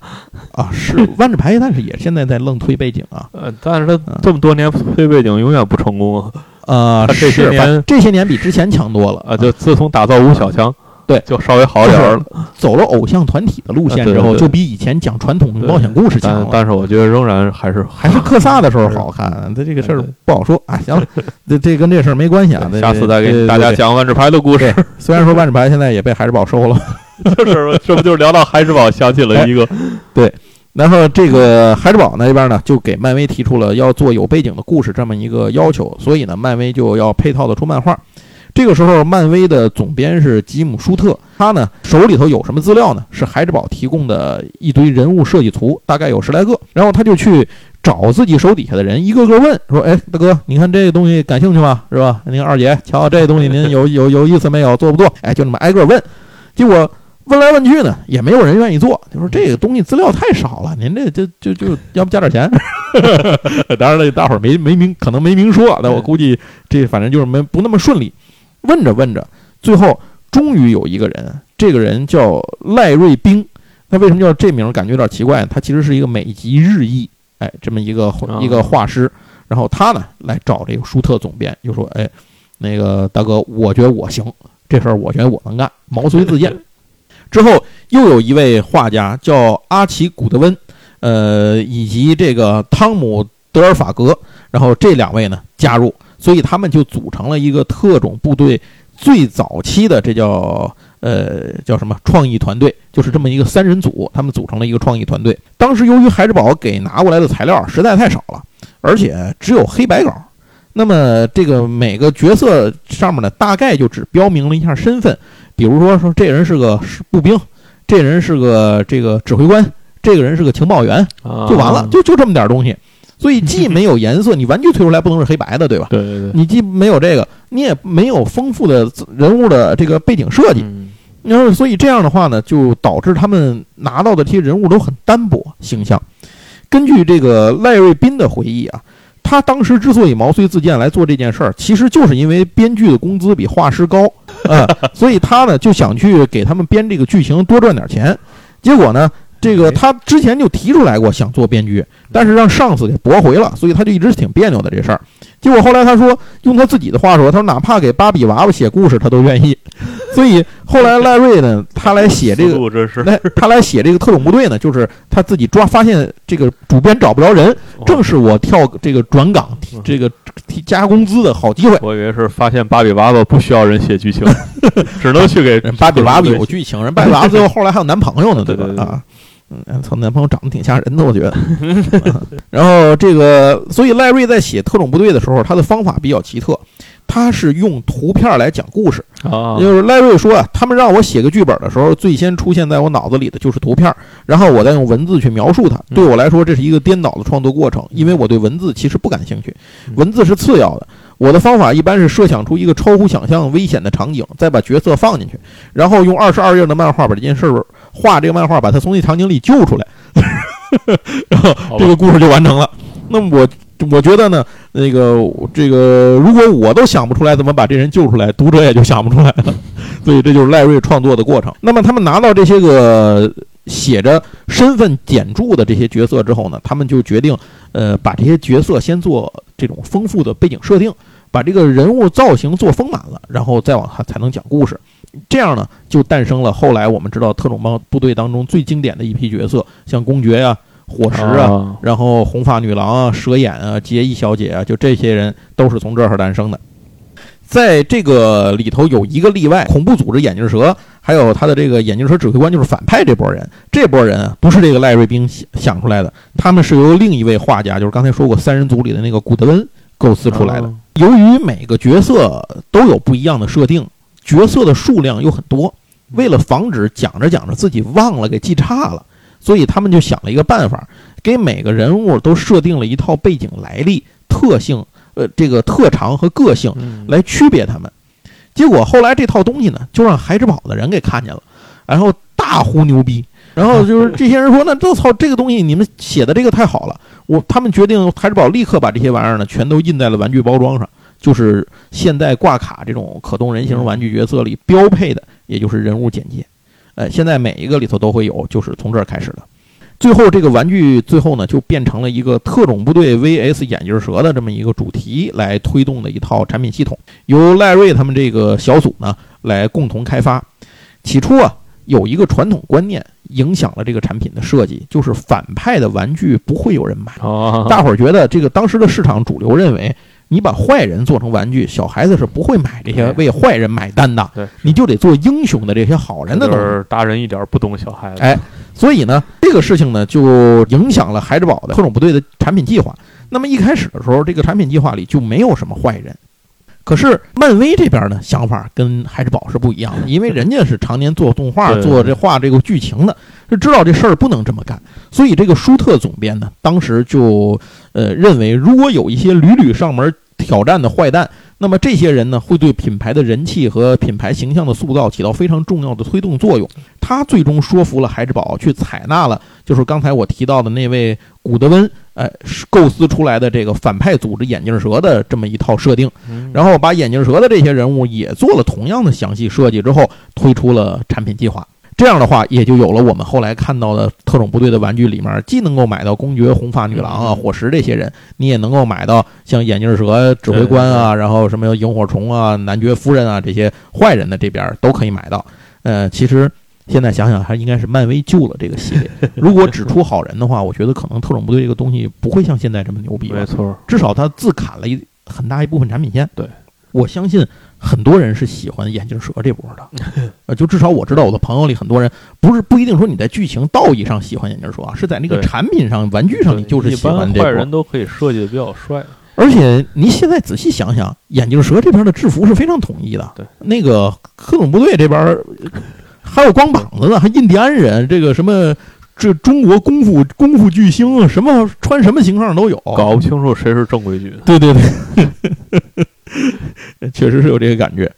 啊。是 万智牌，但是也现在在愣推背景啊。呃，但是他嗯这么多年推背景永远不成功啊！呃，这些是年这些年比之前强多了啊，就自从打造吴小强，对就稍微好点儿了。走了偶像团体的路线之后，就比以前讲传统的冒险故事强了。但但是我觉得仍然还是还是克萨的时候好看，这这个事儿不好说啊。行了，这这跟这事儿没关系啊。下次再给大家。讲万智牌的故事。虽然说万智牌现在也被海之宝收了，就是这不就是聊到孩之宝，想起了一个对然后这个海之宝那边呢，就给漫威提出了要做有背景的故事这么一个要求，所以呢，漫威就要配套的出漫画。这个时候，漫威的总编是吉姆·舒特，他呢手里头有什么资料呢？是海之宝提供的一堆人物设计图，大概有十来个。然后他就去找自己手底下的人，一个个问说：“哎，大哥，你看这个东西感兴趣吗？是吧？您二姐，瞧这东西您有 有有意思没有？做不做？哎，就这么挨个问。结果问来问去呢，也没有人愿意做，就说这个东西资料太少了，您这就就就要不加点钱。当然了，大伙儿没没明，可能没明说，但我估计这反正就是没不那么顺利。问着问着，最后终于有一个人，这个人叫赖瑞兵。他为什么叫这名儿？感觉有点奇怪。他其实是一个美籍日裔，哎，这么一个哦一个画师。然后他呢来找这个舒特总编，就说：“哎，那个大哥，我觉得我行，这事儿我觉得我能干，毛遂自荐。”之后又有一位画家叫阿奇古德温，呃，以及这个汤姆德尔法格，然后这两位呢加入，所以他们就组成了一个特种部队最早期的这叫呃叫什么创意团队，就是这么一个三人组，他们组成了一个创意团队。当时由于海之宝给拿过来的材料实在太少了，而且只有黑白稿。那么这个每个角色上面呢，大概就只标明了一下身份，比如说说这人是个士步兵，这人是个这个指挥官，这个人是个情报员，啊就完了，就就这么点东西。所以既没有颜色，你玩具推出来不能是黑白的，对吧？对对对，你既没有这个，你也没有丰富的人物的这个背景设计。嗯然后，所以这样的话呢，就导致他们拿到的这些人物都很单薄形象。根据这个赖瑞斌的回忆啊，他当时之所以毛遂自荐来做这件事儿，其实就是因为编剧的工资比画师高 啊、所以他呢就想去给他们编这个剧情多赚点钱。结果呢，这个他之前就提出来过想做编剧，但是让上司给驳回了，所以他就一直挺别扭的这事儿。结果后来他说，用他自己的话说，他说哪怕给芭比娃娃写故事，他都愿意。所以后来赖瑞呢，他来写这个，他来写这个特种部队呢，就是他自己抓发现这个主编找不着人，正是我跳这个转岗嗯这个提加工资的好机会。我以为是发现芭比娃娃不需要人写剧情，只能去给芭比娃娃有剧情，人芭比娃娃最后后来还有男朋友呢，吧？对对对啊，嗯，操，男朋友长得挺吓人的，我觉得。啊 然后这个，所以赖瑞在写特种部队的时候，他的方法比较奇特，他是用图片来讲故事。啊，就是赖瑞说啊，他们让我写个剧本的时候，最先出现在我脑子里的就是图片，然后我再用文字去描述它。嗯对我来说，这是一个颠倒的创作过程，因为我对文字其实不感兴趣，嗯文字是次要的。我的方法一般是设想出一个超乎想象危险的场景，再把角色放进去，然后用二十二页的漫画把这件事儿画这个漫画，把他从那场景里救出来，然后这个故事就完成了。那么我我觉得呢，那个这个如果我都想不出来怎么把这人救出来，读者也就想不出来了。所以这就是赖瑞创作的过程。那么他们拿到这些个写着身份简注的这些角色之后呢，他们就决定，呃，把这些角色先做这种丰富的背景设定，把这个人物造型做丰满了，然后再往下才能讲故事。这样呢，就诞生了后来我们知道特种帮部队当中最经典的一批角色，像公爵呀、伙食啊，啊，然后红发女郎啊、蛇眼啊、结衣小姐啊，就这些人都是从这儿诞生的。在这个里头有一个例外，恐怖组织眼镜蛇，还有他的这个眼镜蛇指挥官就是反派这波人。这波人啊，不是这个赖瑞兵想想出来的，他们是由另一位画家，就是刚才说过三人组里的那个古德温构思出来的。啊由于每个角色都有不一样的设定，角色的数量又很多，为了防止讲着讲着自己忘了给记差了，所以他们就想了一个办法，给每个人物都设定了一套背景来历、特性、呃这个特长和个性嗯来区别他们。结果后来这套东西呢，就让孩之宝的人给看见了，然后大呼牛逼。然后就是这些人说：“那这操这个东西，你们写的这个太好了。”我他们决定，孩之宝立刻把这些玩意儿呢，全都印在了玩具包装上，就是现在挂卡这种可动人形玩具角色里标配的，也就是人物简介。呃，现在每一个里头都会有，就是从这儿开始的。最后这个玩具最后呢，就变成了一个特种部队 VS 眼镜蛇的这么一个主题来推动的一套产品系统，由赖瑞他们这个小组呢来共同开发。起初啊，有一个传统观念影响了这个产品的设计，就是反派的玩具不会有人买。啊，大伙儿觉得这个当时的市场主流认为，你把坏人做成玩具，小孩子是不会买这些为坏人买单的，对，你就得做英雄的这些好人的东西。就是大人一点不懂小孩子，哎所以呢，这个事情呢，就影响了孩之宝的特种部队的产品计划。那么一开始的时候，这个产品计划里就没有什么坏人。可是漫威这边呢，想法跟孩之宝是不一样的，因为人家是常年做动画、对做这画这个剧情的，是知道这事儿不能这么干。所以这个舒特总编呢，当时就呃认为，如果有一些屡屡上门挑战的坏蛋，那么这些人呢，会对品牌的人气和品牌形象的塑造起到非常重要的推动作用。他最终说服了孩之宝去采纳了，就是刚才我提到的那位古德温，呃，构思出来的这个反派组织眼镜蛇的这么一套设定，然后把眼镜蛇的这些人物也做了同样的详细设计之后，推出了产品计划。这样的话，也就有了我们后来看到的特种部队的玩具里面，既能够买到公爵、红发女郎啊、火石这些人，你也能够买到像眼镜蛇指挥官啊，然后什么萤火虫啊、男爵夫人啊这些坏人的这边都可以买到。呃，其实现在想想，还应该是漫威救了这个系列。如果只出好人的话，我觉得可能特种部队这个东西不会像现在这么牛逼没。错，至少他自砍了一很大一部分产品线。对，我相信很多人是喜欢眼镜蛇这波的，呃，就至少我知道我的朋友里很多人不是不一定说你在剧情道义上喜欢眼镜蛇啊，是在那个产品上、玩具上你就是喜欢般坏人都可以设计的比较帅，而且您现在仔细想想，眼镜蛇这边的制服是非常统一的。对，那个特种部队这边呃还有光膀子的，还印第安人，这个什么这中国功夫功夫巨星啊，什么穿什么形号都有。搞不清楚谁是正规军。对对对，确实是有这个感觉。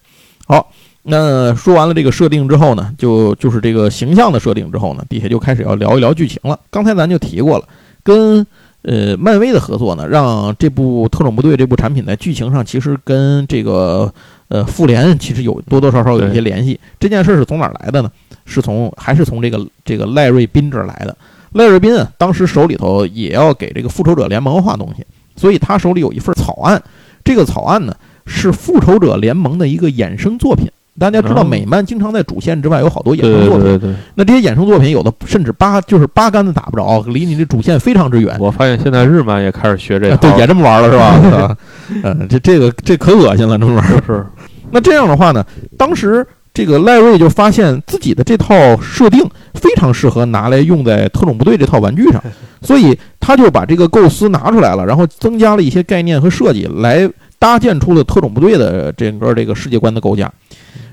好，那说完了这个设定之后呢，就就是这个形象的设定之后呢，底下就开始要聊一聊剧情了。刚才咱就提过了，跟呃漫威的合作呢，让这部特种部队这部产品在剧情上其实跟这个呃复联其实有多多少少有一些联系。这件事是从哪儿来的呢？是从还是从这个这个赖瑞宾这儿来的。赖瑞宾啊，当时手里头也要给这个复仇者联盟画东西，所以他手里有一份草案。这个草案呢是复仇者联盟的一个衍生作品。大家知道，哦美漫经常在主线之外有好多衍生作品，对对对，那这些衍生作品有的甚至八就是八竿子打不着，离你的主线非常之远。我发现现在日漫也开始学这个，对，也这么玩了是吧？嗯，这这个这可恶心了，这么玩。是那这样的话呢，当时这个赖瑞就发现自己的这套设定非常适合拿来用在特种部队这套玩具上，所以他就把这个构思拿出来了，然后增加了一些概念和设计，来搭建出了特种部队的整个这个世界观的构架。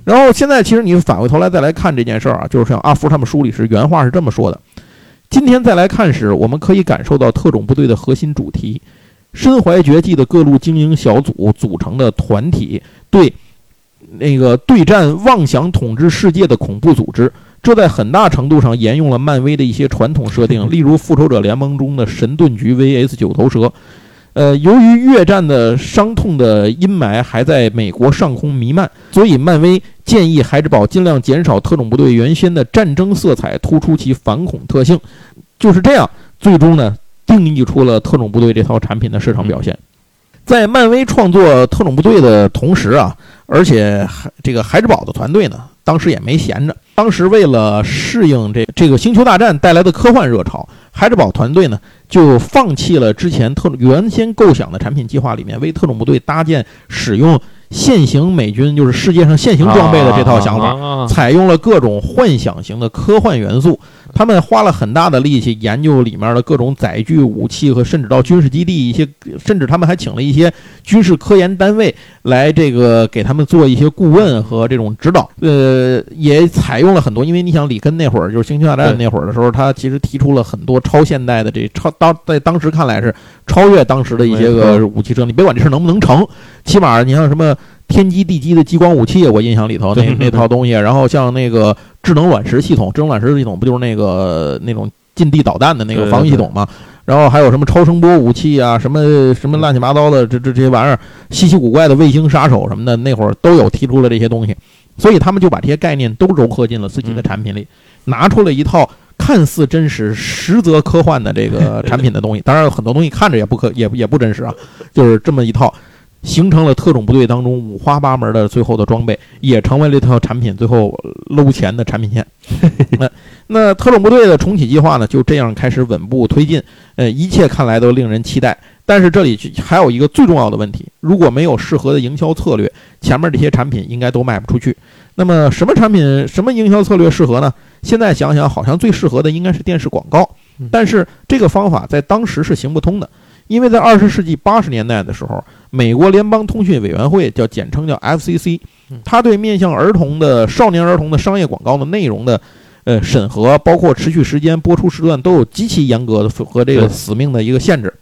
然后现在其实你反过头来再来看这件事儿啊，就是像阿福他们书里是原话是这么说的：今天再来看时，我们可以感受到特种部队的核心主题，身怀绝技的各路精英小组组成的团体对。那个对战妄想统治世界的恐怖组织，这在很大程度上沿用了漫威的一些传统设定，例如复仇者联盟中的神盾局 VS 九头蛇。呃，由于越战的伤痛的阴霾还在美国上空弥漫，所以漫威建议孩之宝尽量减少特种部队原先的战争色彩，突出其反恐特性。就是这样，最终呢，定义出了特种部队这套产品的市场表现。在漫威创作特种部队的同时啊，而且这个孩之宝的团队呢，当时也没闲着。当时为了适应这这个星球大战带来的科幻热潮，孩之宝团队呢就放弃了之前特原先构想的产品计划里面为特种部队搭建使用现行美军就是世界上现行装备的这套想法，法，采用了各种幻想型的科幻元素。他们花了很大的力气研究里面的各种载具、武器和甚至到军事基地一些，甚至他们还请了一些军事科研单位来这个给他们做一些顾问和这种指导。呃，也采用了很多，因为你想里根那会儿就是星球大战那会儿的时候，他其实提出了很多超现代的这超当在当时看来是超越当时的一些个武器车。你别管这事能不能成，起码你像什么。天基地基的激光武器，我印象里头那那套东西，然后像那个智能卵石系统，智能卵石系统不就是那个那种近地导弹的那个防御系统吗？然后还有什么超声波武器啊，什么什么乱七八糟的这这这些玩意儿，稀奇古怪的卫星杀手什么的，那会儿都有提出了这些东西，所以他们就把这些概念都糅合进了自己的产品里，拿出了一套看似真实，实则科幻的这个产品的东西。当然，很多东西看着也不可也也不真实啊，就是这么一套。形成了特种部队当中五花八门的最后的装备，也成为了这套产品最后搂钱的产品线。那那特种部队的重启计划呢，就这样开始稳步推进。呃，一切看来都令人期待。但是这里还有一个最重要的问题：如果没有适合的营销策略，前面这些产品应该都卖不出去。那么什么产品、什么营销策略适合呢？现在想想，好像最适合的应该是电视广告。但是这个方法在当时是行不通的。因为在二十世纪八十年代的时候，美国联邦通讯委员会叫简称叫 FCC，它对面向儿童的少年儿童的商业广告的内容的呃审核，包括持续时间、播出时段都有极其严格的和这个死命的一个限制。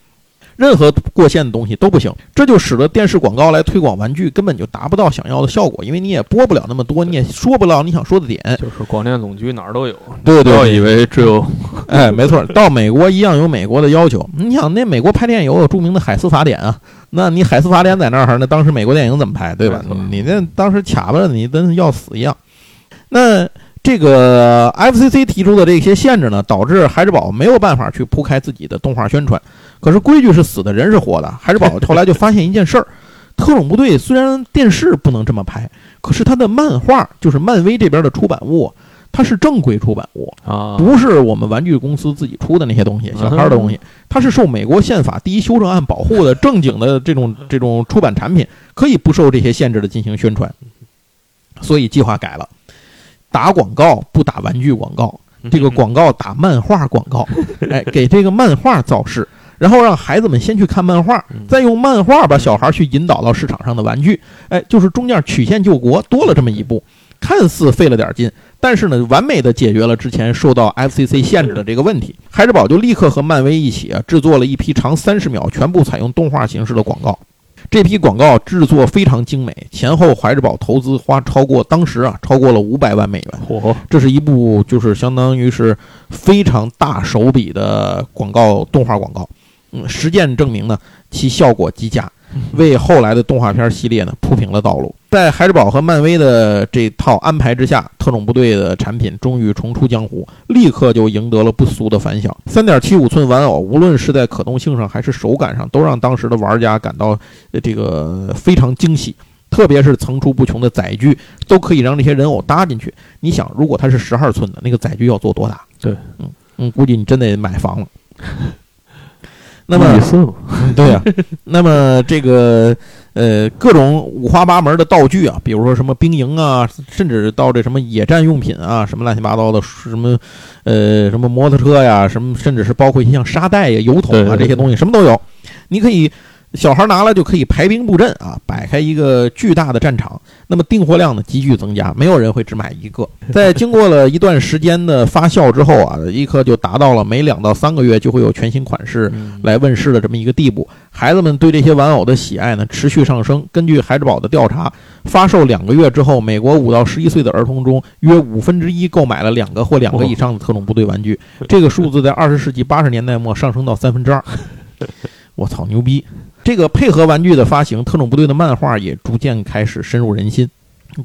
任何过线的东西都不行，这就使得电视广告来推广玩具根本就达不到想要的效果，因为你也播不了那么多，你也说不了你想说的点。就是广电总局哪儿都有，对不要以为只有哎，没错，到美国一样有美国的要求。你想，那美国拍电影有著名的海斯法典啊，那你海斯法典在那儿，那当时美国电影怎么拍，对吧？你那当时卡巴你跟要死一样。那这个 FCC 提出的这些限制呢，导致孩之宝没有办法去铺开自己的动画宣传。可是规矩是死的，人是活的。海之宝后来就发现一件事儿：特种部队虽然电视不能这么拍，可是它的漫画，就是漫威这边的出版物，它是正规出版物。啊，不是我们玩具公司自己出的那些东西，小孩儿的东西，它是受美国宪法第一修正案保护的正经的这种这种出版产品，可以不受这些限制的进行宣传。所以计划改了，打广告不打玩具广告，这个广告打漫画广告，哎，给这个漫画造势，然后让孩子们先去看漫画，再用漫画把小孩去引导到市场上的玩具，哎，就是中间曲线救国多了这么一步，看似费了点劲，但是呢，完美的解决了之前受到 FCC 限制的这个问题。孩之宝就立刻和漫威一起啊，制作了一批长三十秒、全部采用动画形式的广告。这批广告制作非常精美，前后怀之宝投资花超过当时啊超过了五百万美元。嚯，这是一部就是相当于是非常大手笔的广告动画广告。嗯，实践证明呢，其效果极佳。为后来的动画片系列呢铺平了道路。在孩之宝和漫威的这套安排之下，特种部队的产品终于重出江湖，立刻就赢得了不俗的反响。三点七五寸玩偶，无论是在可动性上还是手感上，都让当时的玩家感到呃这个非常惊喜。特别是层出不穷的载具，都可以让这些人偶搭进去。你想，如果它是十二寸的，那个载具要做多大？对，嗯嗯，估计你真得买房了。那么对呀、那么这个呃各种五花八门的道具啊，比如说什么兵营啊，甚至到这什么野战用品啊，什么乱七八糟的，什么呃什么摩托车呀，什么甚至是包括一些像沙袋呀、油桶啊这些东西，什么都有。你可以小孩拿了就可以排兵布阵啊，摆开一个巨大的战场。那么订货量呢急剧增加，没有人会只买一个。在经过了一段时间的发酵之后啊，一颗就达到了每两到三个月就会有全新款式嗯来问世的这么一个地步。孩子们对这些玩偶的喜爱呢持续上升。根据孩之宝的调查，发售两个月之后，美国五到十一岁的儿童中约五分之一购买了两个或两个以上的特种部队玩具，这个数字在二十世纪八十年代末上升到三分之二。我操，牛逼！这个配合玩具的发行，特种部队的漫画也逐渐开始深入人心。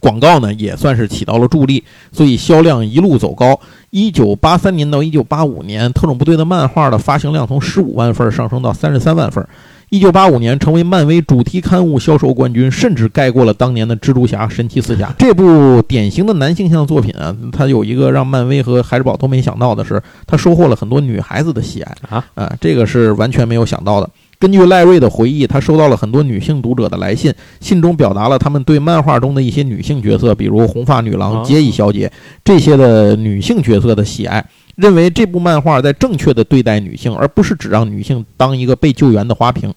广告呢也算是起到了助力，所以销量一路走高。一九八三年到一九八五年，特种部队的漫画的发行量从十五万份上升到三十三万份。一九八五年成为漫威主题刊物销售冠军，甚至盖过了当年的蜘蛛侠、神奇四侠。这部典型的男性向作品啊，它有一个让漫威和海之宝都没想到的是，它收获了很多女孩子的喜爱啊啊，这个是完全没有想到的。根据赖瑞的回忆，他收到了很多女性读者的来信，信中表达了他们对漫画中的一些女性角色，比如红发女郎、哦杰伊小姐这些的女性角色的喜爱，认为这部漫画在正确的对待女性，而不是只让女性当一个被救援的花瓶。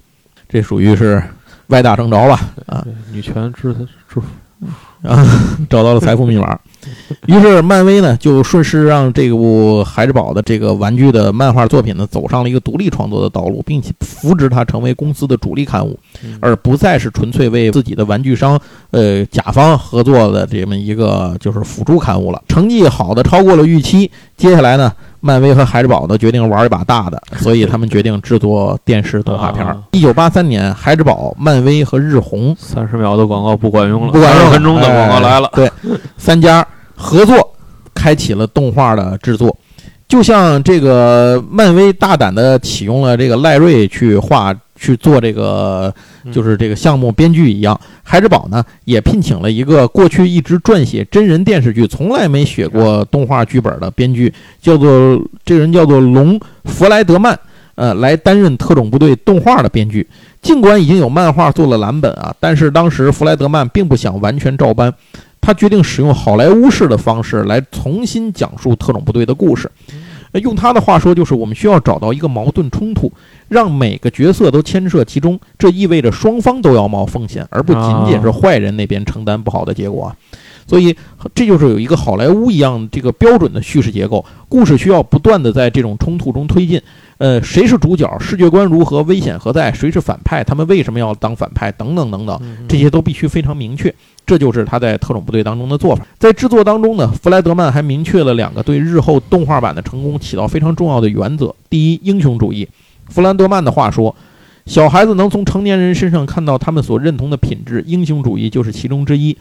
这属于是歪打正着吧？啊，女权制制啊，找到了财富密码。于是漫威呢就顺势让这部孩之宝的这个玩具的漫画作品呢走上了一个独立创作的道路，并且扶植它成为公司的主力刊物，嗯而不再是纯粹为自己的玩具商呃甲方合作的这么一个就是辅助刊物了。成绩好的超过了预期，接下来呢，漫威和孩之宝呢决定玩一把大的，所以他们决定制作电视动画片。一九八三年，孩之宝、漫威和日红三十秒的广告不管用了，不管用20分钟的广告来了。哎对，三家合作开启了动画的制作。就像这个漫威大胆的启用了这个赖瑞去画去做这个嗯就是这个项目编剧一样，孩之宝呢也聘请了一个过去一直撰写真人电视剧、从来没写过动画剧本的编剧，叫做这个人叫做龙弗莱德曼，呃，来担任特种部队动画的编剧。尽管已经有漫画做了蓝本啊，但是当时弗莱德曼并不想完全照搬，他决定使用好莱坞式的方式来重新讲述特种部队的故事。呃用他的话说，就是我们需要找到一个矛盾冲突，让每个角色都牵涉其中。这意味着双方都要冒风险，而不仅仅是坏人那边承担不好的结果啊。所以，这就是有一个好莱坞一样这个标准的叙事结构，故事需要不断的在这种冲突中推进。呃，谁是主角？世界观如何？危险何在？谁是反派？他们为什么要当反派？等等等等。嗯这些都必须非常明确。这就是他在特种部队当中的做法。在制作当中呢，弗莱德曼还明确了两个对日后动画版的成功起到非常重要的原则：第一，英雄主义。弗兰德曼的话说：“小孩子能从成年人身上看到他们所认同的品质，英雄主义就是其中之一。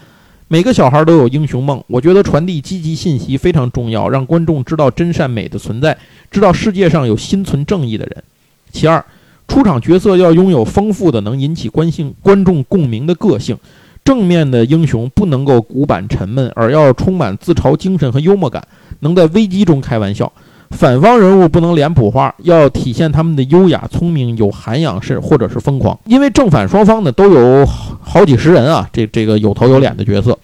每个小孩都有英雄梦，我觉得传递积极信息非常重要，让观众知道真善美的存在，知道世界上有心存正义的人。其二，出场角色要拥有丰富的能引起关性观众共鸣的个性。正面的英雄不能够古板沉闷，而要充满自嘲精神和幽默感，能在危机中开玩笑。反方人物不能脸谱化，要体现他们的优雅、聪明、有涵养，是或者是疯狂。因为正反双方呢都有好几十人啊，这这个有头有脸的角色，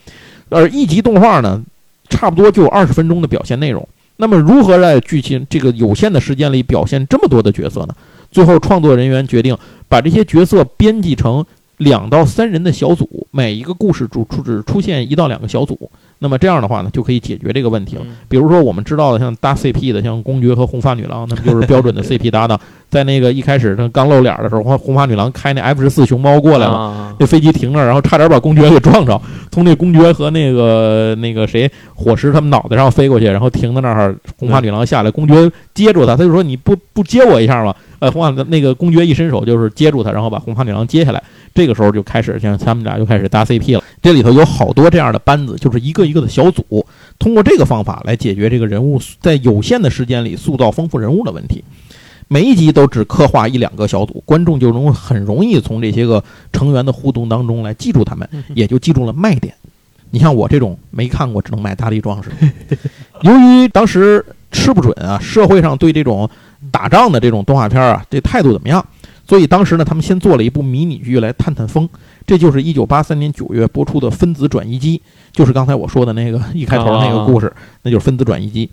而一集动画呢，差不多就二十分钟的表现内容。那么如何在剧情这个有限的时间里表现这么多的角色呢？最后创作人员决定把这些角色编辑成两到三人的小组，每一个故事主出只出现一到两个小组。那么这样的话呢，就可以解决这个问题了。嗯比如说我们知道的像搭 CP 的，像公爵和红发女郎，那不就是标准的 CP 搭档？在那个一开始他刚露脸的时候，红红发女郎开那 F 十四熊猫过来了。啊那飞机停那儿，然后差点把公爵给撞着，从那公爵和那个那个谁火石他们脑袋上飞过去，然后停在那儿。红发女郎下来，公爵接住他，他就说：“你不不接我一下吗？”呃，红发那个公爵一伸手就是接住他，然后把红发女郎接下来。这个时候就开始像他们俩就开始搭 CP 了。这里头有好多这样的班子，就是一个一个的小组，通过这个方法来解决这个人物在有限的时间里塑造丰富人物的问题。每一集都只刻画一两个小组，观众就容很容易从这些个成员的互动当中来记住他们，也就记住了卖点。你像我这种没看过，只能买大力壮士。由于当时吃不准啊，社会上对这种打仗的这种动画片啊，这态度怎么样？所以当时呢，他们先做了一部迷你剧来探探风，这就是一九八三年九月播出的《分子转移机》，就是刚才我说的那个 一开头那个故事，那就是分子转移机。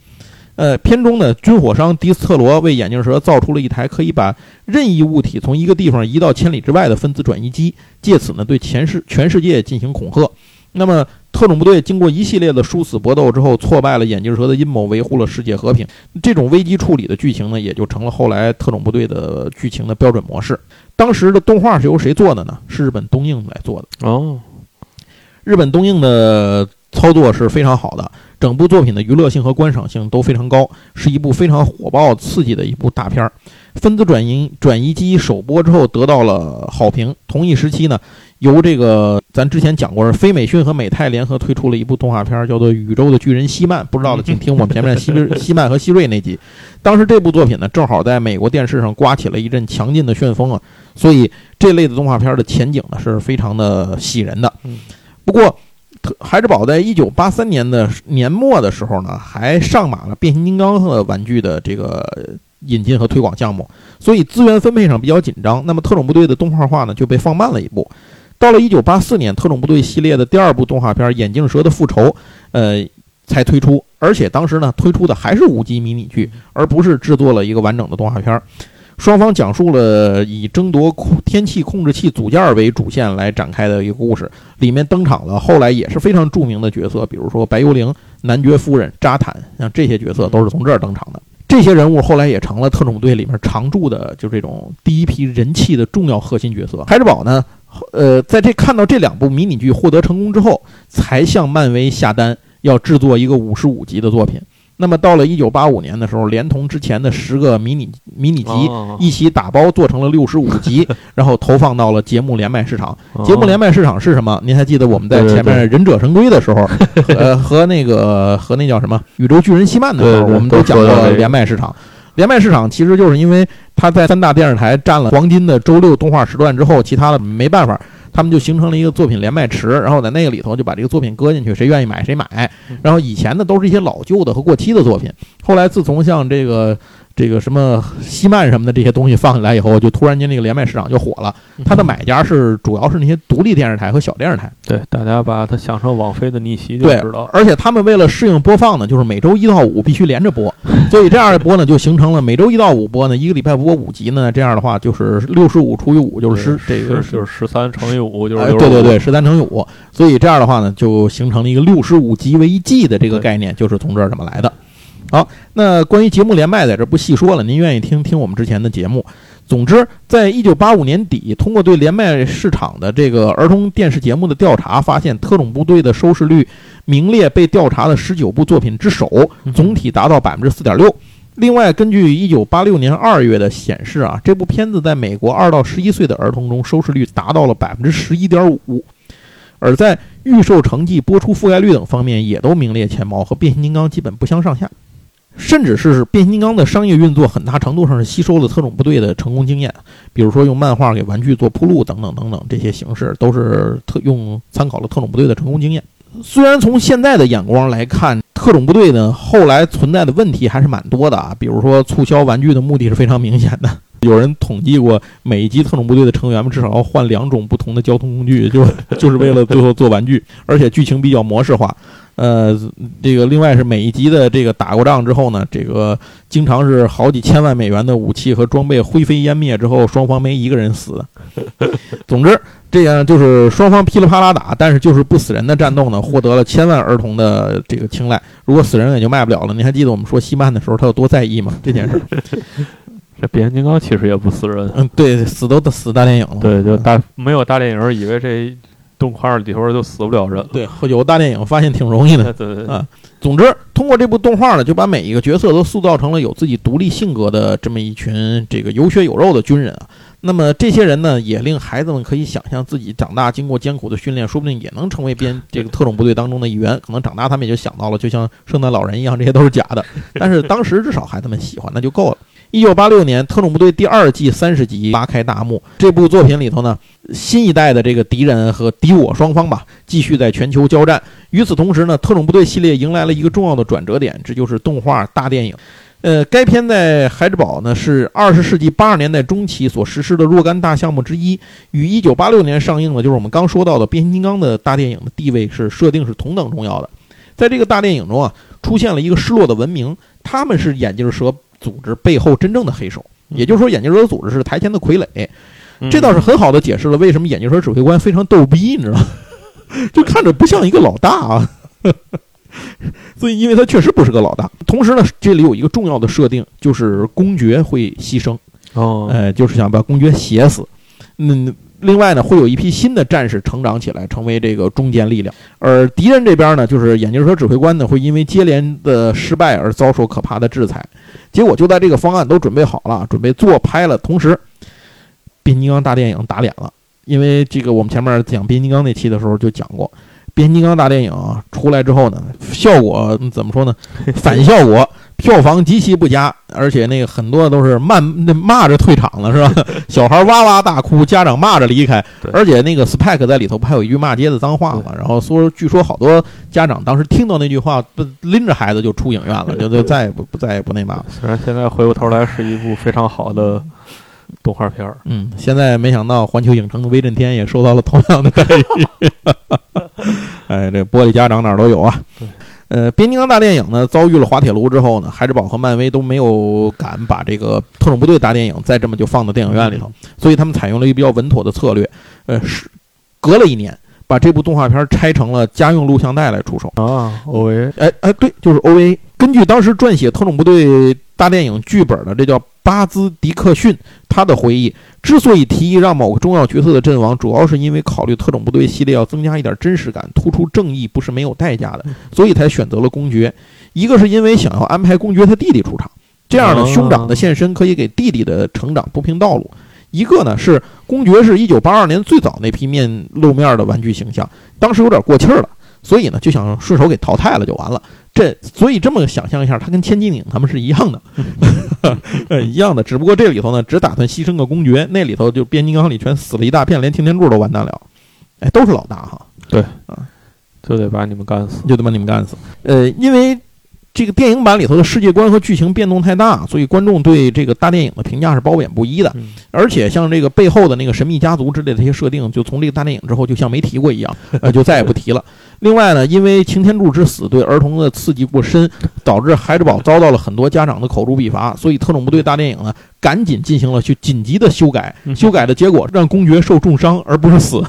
呃，片中的军火商迪斯特罗为眼镜蛇造出了一台可以把任意物体从一个地方移到千里之外的分子转移机，借此呢对全世全世界进行恐吓。那么，特种部队经过一系列的殊死搏斗之后，挫败了眼镜蛇的阴谋，维护了世界和平。这种危机处理的剧情呢，也就成了后来特种部队的剧情的标准模式。当时的动画是由谁做的呢？是日本东映来做的。哦，日本东映的操作是非常好的，整部作品的娱乐性和观赏性都非常高，是一部非常火爆刺激的一部大片儿。分子转移转移机首播之后得到了好评。同一时期呢。由这个咱之前讲过，是非美讯和美泰联合推出了一部动画片，叫做《宇宙的巨人希曼》。不知道的，请听我们前面希希 曼和希瑞那集。当时这部作品呢，正好在美国电视上刮起了一阵强劲的旋风啊，所以这类的动画片的前景呢是非常的喜人的。不过，孩之宝在一九八三年的年末的时候呢，还上马了变形金刚的玩具的这个引进和推广项目，所以资源分配上比较紧张。那么特种部队的动画化呢，就被放慢了一步。到了一九八四年，特种部队系列的第二部动画片《眼镜蛇的复仇》，呃，才推出，而且当时呢，推出的还是五集迷你剧，而不是制作了一个完整的动画片。双方讲述了以争夺天气控制器组件为主线来展开的一个故事，里面登场了后来也是非常著名的角色，比如说白幽灵、男爵夫人、扎坦，像这些角色都是从这儿登场的。这些人物后来也成了特种队里面常驻的，就这种第一批人气的重要核心角色。孩之宝呢？呃，在这看到这两部迷你剧获得成功之后，才向漫威下单要制作一个五十五集的作品。那么到了一九八五年的时候，连同之前的十个迷你迷你集一起打包做成了六十五集，然后投放到了节目连麦市场。节目连麦市场是什么？您还记得我们在前面《忍者神龟》的时候，呃，和那个和那叫什么《宇宙巨人希曼》的时候，我们都讲过连麦市场。连麦市场其实就是因为它在三大电视台占了黄金的周六动画时段之后，其他的没办法，他们就形成了一个作品连麦池，然后在那个里头就把这个作品搁进去，谁愿意买谁买。然后以前的都是一些老旧的和过期的作品，后来自从像这个。这个什么西曼什么的这些东西放进来以后，就突然间那个连麦市场就火了。它的买家是主要是那些独立电视台和小电视台。对，大家把它想成网飞的逆袭就知道。而且他们为了适应播放呢，就是每周一到五必须连着播，所以这样的播呢，就形成了每周一到五播呢，一个礼拜播五集呢。这样的话就是六十五除以五就是十，这个就是十三乘以五就是对对对，十三乘以五。所以这样的话呢，就形成了一个六十五集为一季的这个概念，就是从这儿怎么来的。好，那关于节目连麦在这不细说了，您愿意听听我们之前的节目。总之，在一九八五年底，通过对连麦市场的这个儿童电视节目的调查，发现《特种部队》的收视率名列被调查的十九部作品之首，总体达到百分之四点六。另外，根据一九八六年二月的显示啊，这部片子在美国二到十一岁的儿童中收视率达到了百分之十一点五，而在预售成绩、播出覆盖率等方面也都名列前茅，和变形金刚基本不相上下。甚至是变形金刚的商业运作，很大程度上是吸收了特种部队的成功经验，比如说用漫画给玩具做铺路等等等等，这些形式都是特用参考了特种部队的成功经验。虽然从现在的眼光来看，特种部队呢后来存在的问题还是蛮多的啊，比如说促销玩具的目的是非常明显的。有人统计过，每一集特种部队的成员们至少要换两种不同的交通工具，就 就是为了最后做玩具，而且剧情比较模式化。呃，这个另外是每一集的这个打过仗之后呢，这个经常是好几千万美元的武器和装备灰飞烟灭之后，双方没一个人死。总之，这样就是双方噼里啪啦打，但是就是不死人的战斗呢，获得了千万儿童的这个青睐。如果死人也就卖不了了。你还记得我们说西曼的时候，他有多在意吗？这件事。这变形金刚其实也不死人。嗯，对，死都死大电影了。对，就大没有大电影，以为这。动画里头就死不了人。对，有个大电影发现挺容易的。对对对啊总之，通过这部动画呢，就把每一个角色都塑造成了有自己独立性格的这么一群这个有血有肉的军人啊。那么这些人呢，也令孩子们可以想象自己长大经过艰苦的训练，说不定也能成为编 这个特种部队当中的一员。可能长大他们也就想到了，就像圣诞老人一样，这些都是假的。但是当时至少孩子们喜欢，那就够了。一九八六年，《特种部队》第二季三十集拉开大幕。这部作品里头呢，新一代的这个敌人和敌我双方吧，继续在全球交战。与此同时呢，《特种部队》系列迎来了一个重要的转折点，这就是动画大电影。呃，该片在孩之宝呢是二十世纪八十年代中期所实施的若干大项目之一，与一九八六年上映的，就是我们刚说到的变形金刚的大电影的地位是设定是同等重要的。在这个大电影中啊，出现了一个失落的文明，他们是眼镜蛇组织背后真正的黑手，也就是说，眼镜蛇组织是台前的傀儡。嗯这倒是很好的解释了为什么眼镜蛇指挥官非常逗逼，你知道吗？就看着不像一个老大啊。所以，因为他确实不是个老大。同时呢，这里有一个重要的设定，就是公爵会牺牲，哦，哎，就是想把公爵写死。嗯，另外呢，会有一批新的战士成长起来，成为这个中坚力量。而敌人这边呢，就是眼镜蛇指挥官呢，会因为接连的失败而遭受可怕的制裁。结果就在这个方案都准备好了，准备做拍了，同时，变形金刚大电影打脸了。因为这个，我们前面讲变形金刚那期的时候就讲过，变形金刚大电影出来之后呢，效果怎么说呢？反效果，票房极其不佳，而且那个很多都是骂那骂着退场了，是吧？小孩哇哇大哭，家长骂着离开，而且那个 Spike 在里头不还有一句骂街的脏话嘛？然后说，据说好多家长当时听到那句话，不拎着孩子就出影院了，就就再也不不再也不那嘛了。虽然现在回过头来是一部非常好的动画片儿，嗯，现在没想到环球影城的威震天也受到了同样的待 遇。哎，这玻璃家长哪儿都有啊对。呃，变形金刚大电影呢遭遇了滑铁卢之后呢，孩之宝和漫威都没有敢把这个特种部队大电影再这么就放到电影院里头，所以他们采用了一个比较稳妥的策略，呃，是隔了一年把这部动画片拆成了家用录像带来出售。啊，OVA 哎哎，对，就是 OVA。根据当时撰写《特种部队》大电影剧本的，这叫巴兹·迪克逊，他的回忆，之所以提议让某个重要角色的阵亡，主要是因为考虑特种部队系列要增加一点真实感，突出正义不是没有代价的，所以才选择了公爵。一个是因为想要安排公爵他弟弟出场，这样呢，哦兄长的现身可以给弟弟的成长铺平道路。一个呢是公爵是一九八二年最早那批面露面的玩具形象，当时有点过气儿了，所以呢就想顺手给淘汰了就完了。这所以这么想象一下，他跟千斤顶他们是一样的，呃一样的，只不过这里头呢只打算牺牲个公爵，那里头就变形金刚里全死了一大片，连擎天柱都完蛋了。哎，都是老大哈，对啊就得把你们干死。就得把你们干死。呃，因为这个电影版里头的世界观和剧情变动太大，所以观众对这个大电影的评价是褒贬不一的。嗯而且像这个背后的那个神秘家族之类的这些设定，就从这个大电影之后就像没提过一样，呃，就再也不提了。另外呢，因为擎天柱之死对儿童的刺激过深，导致孩之宝遭到了很多家长的口诛笔伐，所以特种部队大电影呢赶紧进行了去紧急的修改，嗯修改的结果让公爵受重伤而不是死，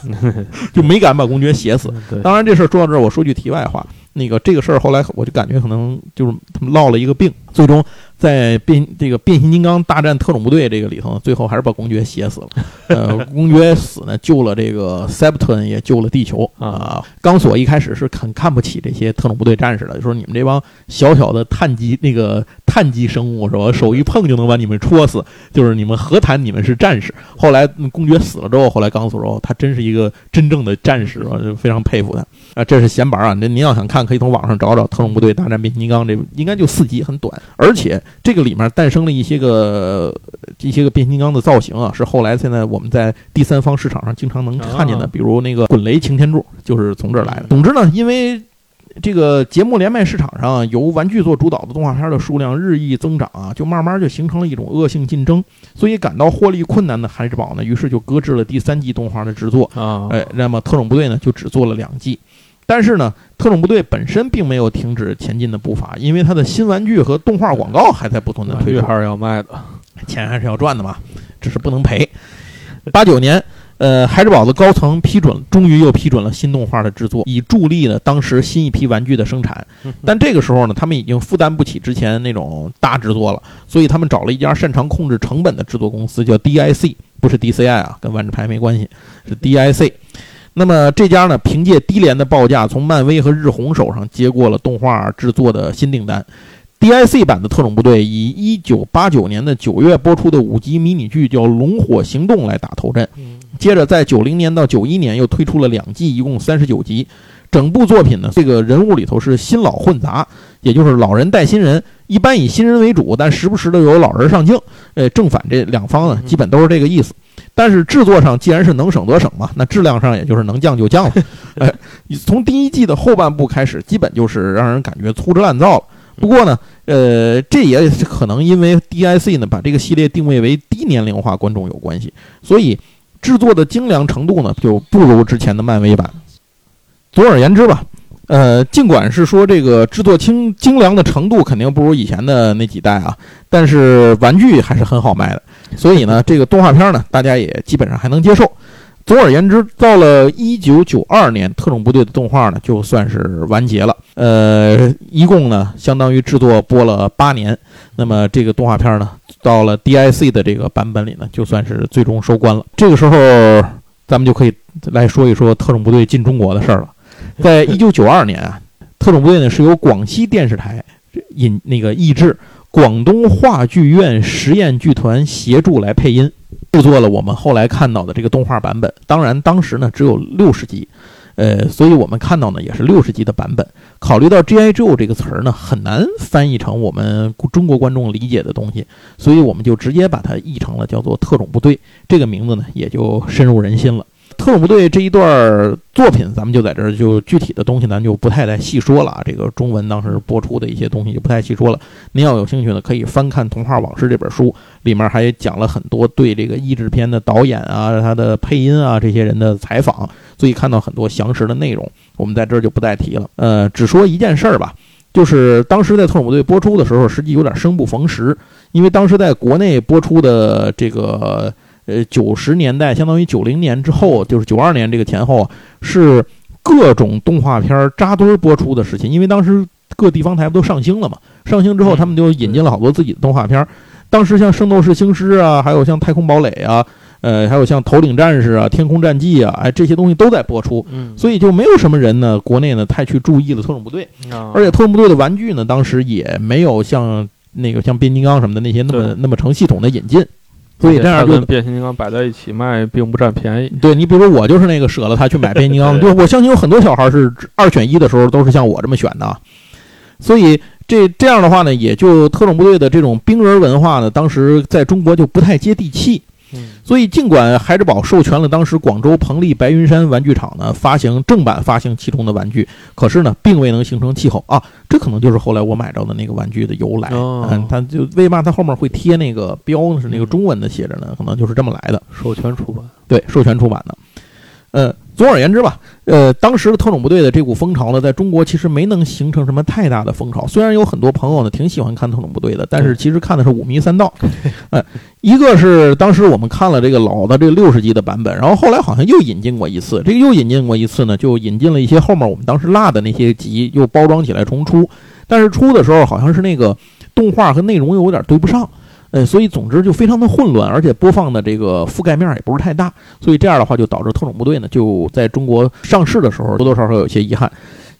就没敢把公爵写死。当然，这事儿说到这儿，我说句题外话，那个这个事儿后来我就感觉可能就是他们落了一个病，最终在变这个变形金刚大战特种部队这个里头，最后还是把公爵写死了。呃，公爵死呢，救了这个 Septon，也救了地球啊。钢索一开始是很看不起这些特种部队战士的，就说你们这帮小小的碳基那个碳基生物是吧？手一碰就能把你们戳死，就是你们何谈你们是战士？后来嗯公爵死了之后，后来钢索说他真是一个真正的战士，我就非常佩服他。啊，这是闲板啊！那您要想看，可以从网上找找《特种部队大战变形金刚》，这应该就四集，很短。而且这个里面诞生了一些个一些个变形金刚的造型啊，是后来现在我们在第三方市场上经常能看见的，啊比如那个滚雷擎天柱，就是从这儿来的。总之呢，因为这个节目连麦市场上由玩具做主导的动画片的数量日益增长啊，就慢慢就形成了一种恶性竞争，所以感到获利困难的孩之宝呢，于是就搁置了第三季动画的制作。啊，哎，那么特种部队呢就只做了两季，但是呢，特种部队本身并没有停止前进的步伐，因为它的新玩具和动画广告还在不断的推还是要卖的。钱还是要赚的嘛，只是不能赔。八九年，呃，孩之宝的高层批准，终于又批准了新动画的制作，以助力呢当时新一批玩具的生产。但这个时候呢，他们已经负担不起之前那种大制作了，所以他们找了一家擅长控制成本的制作公司，叫 DIC，不是 DCI 啊，跟万智牌没关系，是 DIC。那么这家呢，凭借低廉的报价，从漫威和日红手上接过了动画制作的新订单。DIC 版的特种部队以1989年的9月播出的五集迷你剧叫《龙火行动》来打头阵，接着在90年到91年又推出了两季，一共三十九集。整部作品呢，这个人物里头是新老混杂，也就是老人带新人，一般以新人为主，但时不时的有老人上镜。呃，正反这两方呢，基本都是这个意思。但是制作上既然是能省则省嘛，那质量上也就是能降就降了。呃，从第一季的后半部开始，基本就是让人感觉粗制滥造了。不过呢，呃，这也可能因为 DIC 呢把这个系列定位为低年龄化观众有关系，所以制作的精良程度呢就不如之前的漫威版。总而言之吧，呃，尽管是说这个制作精精良的程度肯定不如以前的那几代啊，但是玩具还是很好卖的，所以呢，这个动画片呢大家也基本上还能接受。总而言之，到了一九九二年，特种部队的动画呢就算是完结了。呃，一共呢相当于制作播了八年。那么这个动画片呢，到了 DIC 的这个版本里呢，就算是最终收官了。这个时候，咱们就可以来说一说特种部队进中国的事儿了。在一九九二年啊，特种部队呢是由广西电视台引那个译制，广东话剧院实验剧团协助来配音。制作了我们后来看到的这个动画版本，当然当时呢只有六十集，呃，所以我们看到呢也是六十集的版本。考虑到 G.I. Joe 这个词儿呢很难翻译成我们中国观众理解的东西，所以我们就直接把它译成了叫做特种部队，这个名字呢也就深入人心了。特种部队这一段作品，咱们就在这儿就具体的东西，咱就不太再细说了啊。这个中文当时播出的一些东西就不太细说了。您要有兴趣呢，可以翻看《童话往事》这本书，里面还讲了很多对这个译制片的导演啊、他的配音啊这些人的采访，所以看到很多详实的内容。我们在这儿就不再提了。呃，只说一件事儿吧，就是当时在特种部队播出的时候，实际有点生不逢时，因为当时在国内播出的这个。呃，九十年代相当于九零年之后，就是九二年这个前后，是各种动画片扎堆播出的时期。因为当时各地方台不都上星了嘛？上星之后，他们就引进了好多自己的动画片。当时像《圣斗士星矢》啊，还有像《太空堡垒》啊，呃，还有像《头领战士》啊，《天空战记》啊，哎，这些东西都在播出。嗯，所以就没有什么人呢，国内呢太去注意了特种部队。而且特种部队的玩具呢，当时也没有像那个像变形金刚什么的那些那么那么成系统的引进。所以这样就跟变形金刚摆在一起卖，并不占便宜。对你，比如说我就是那个舍了他去买变形金刚，就我相信有很多小孩是二选一的时候都是像我这么选的。所以这这样的话呢，也就特种部队的这种兵人文化呢，当时在中国就不太接地气。所以，尽管孩之宝授权了当时广州彭丽白云山玩具厂呢发行正版发行其中的玩具，可是呢，并未能形成气候啊。这可能就是后来我买着的那个玩具的由来。嗯，它就为嘛它后面会贴那个标呢？是那个中文的写着呢？可能就是这么来的。授权出版，对，授权出版的。呃，总而言之吧，呃，当时的特种部队的这股风潮呢，在中国其实没能形成什么太大的风潮。虽然有很多朋友呢挺喜欢看特种部队的，但是其实看的是五迷三道。呃，一个是当时我们看了这个老的这个六十集的版本，然后后来好像又引进过一次，这个又引进过一次呢，就引进了一些后面我们当时落的那些集，又包装起来重出。但是出的时候好像是那个动画和内容又有点对不上。呃，所以总之就非常的混乱，而且播放的这个覆盖面也不是太大，所以这样的话就导致特种部队呢就在中国上市的时候多多少少有些遗憾。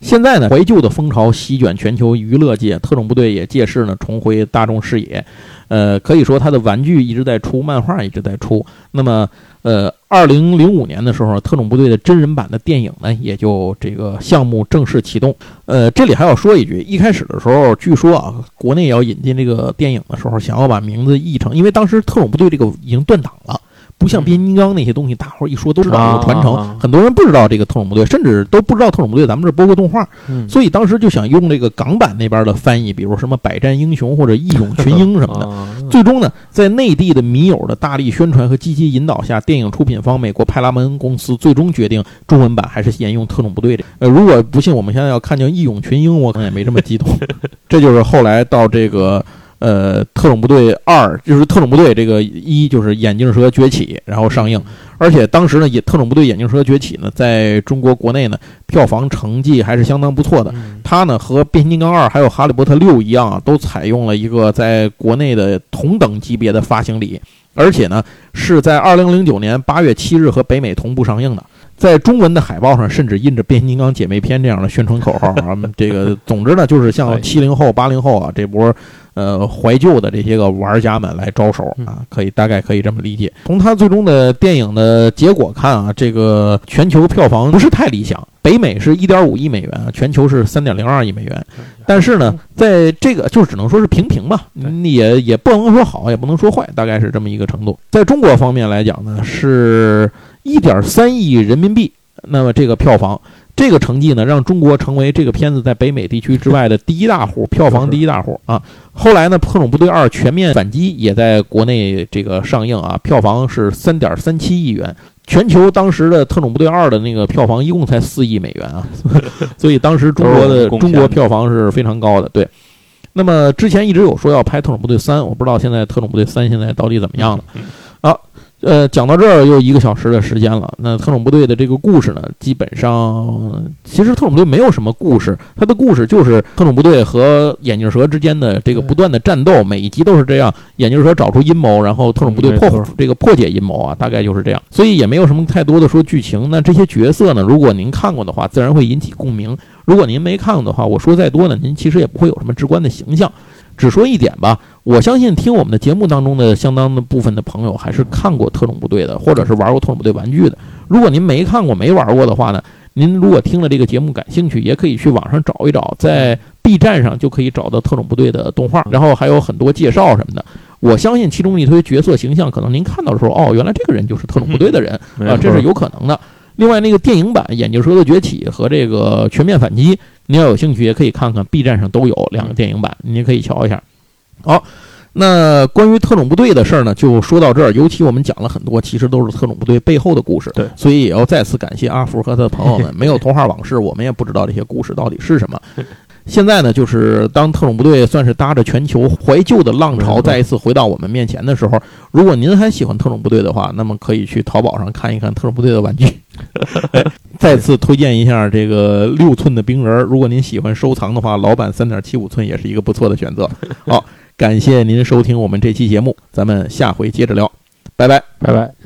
现在呢，怀旧的风潮席卷全球娱乐界，特种部队也借势呢重回大众视野。呃，可以说它的玩具一直在出，漫画一直在出。那么。呃，二零零五年的时候，特种部队的真人版的电影呢，也就这个项目正式启动。呃，这里还要说一句，一开始的时候，据说啊，国内要引进这个电影的时候，想要把名字译成，因为当时特种部队这个已经断档了。不像变形金刚那些东西，大伙儿一说都知道有传承。很多人不知道这个特种部队，甚至都不知道特种部队咱们这播过动画。所以当时就想用这个港版那边的翻译，比如什么百战英雄或者义勇群英什么的。最终呢，在内地的迷友的大力宣传和积极引导下，电影出品方美国派拉蒙公司最终决定中文版还是沿用特种部队的。呃，如果不信，我们现在要看见义勇群英，我可能也没这么激动。这就是后来到这个。呃，特种部队二就是特种部队这个一就是眼镜蛇崛起，然后上映，而且当时呢，也特种部队眼镜蛇崛起呢，在中国国内呢，票房成绩还是相当不错的。它呢和变形金刚二还有哈利波特六一样，都采用了一个在国内的同等级别的发行礼，而且呢是在二零零九年八月七日和北美同步上映的。在中文的海报上甚至印着《变形金刚姐妹篇》这样的宣传口号啊。这个总之呢，就是向 七零后、八零后啊这波呃怀旧的这些个玩家们来招手啊，可以大概可以这么理解。从它最终的电影的结果看啊，这个全球票房不是太理想，北美是一点五亿美元，全球是三点零二亿美元。但是呢，在这个就只能说是平平吧，也也不能说好，也不能说坏，大概是这么一个程度。在中国方面来讲呢，是。一点三亿人民币，那么这个票房，这个成绩呢，让中国成为这个片子在北美地区之外的第一大户，票房第一大户啊。后来呢，《特种部队二：全面反击》也在国内这个上映啊，票房是三点三七亿元，全球当时的《特种部队二》的那个票房一共才四亿美元啊，所以当时中国的中国票房是非常高的。对，那么之前一直有说要拍《特种部队三》，我不知道现在《特种部队三》现在到底怎么样了。呃，讲到这儿又一个小时的时间了。那特种部队的这个故事呢，基本上其实特种部队没有什么故事，它的故事就是特种部队和眼镜蛇之间的这个不断的战斗，每一集都是这样。眼镜蛇找出阴谋，然后特种部队破这个破解阴谋啊，大概就是这样。所以也没有什么太多的说剧情。那这些角色呢，如果您看过的话，自然会引起共鸣；如果您没看过的话，我说再多呢，您其实也不会有什么直观的形象。只说一点吧，我相信听我们的节目当中的相当的部分的朋友还是看过特种部队的，或者是玩过特种部队玩具的。如果您没看过、没玩过的话呢，您如果听了这个节目感兴趣，也可以去网上找一找，在 B 站上就可以找到特种部队的动画，然后还有很多介绍什么的。我相信其中一堆角色形象，可能您看到的时候，哦，原来这个人就是特种部队的人啊，这是有可能的。另外，那个电影版《眼镜蛇的崛起》和这个《全面反击》。你要有兴趣，也可以看看 B 站上都有两个电影版，您可以瞧一下。好，那关于特种部队的事儿呢，就说到这儿。尤其我们讲了很多，其实都是特种部队背后的故事。对，所以也要再次感谢阿福和他的朋友们。没有童话往事，我们也不知道这些故事到底是什么。现在呢，就是当特种部队算是搭着全球怀旧的浪潮再一次回到我们面前的时候，如果您还喜欢特种部队的话，那么可以去淘宝上看一看特种部队的玩具。再次推荐一下这个六寸的冰人，如果您喜欢收藏的话，老版三点七五寸也是一个不错的选择。好，感谢您收听我们这期节目，咱们下回接着聊，拜拜，拜拜。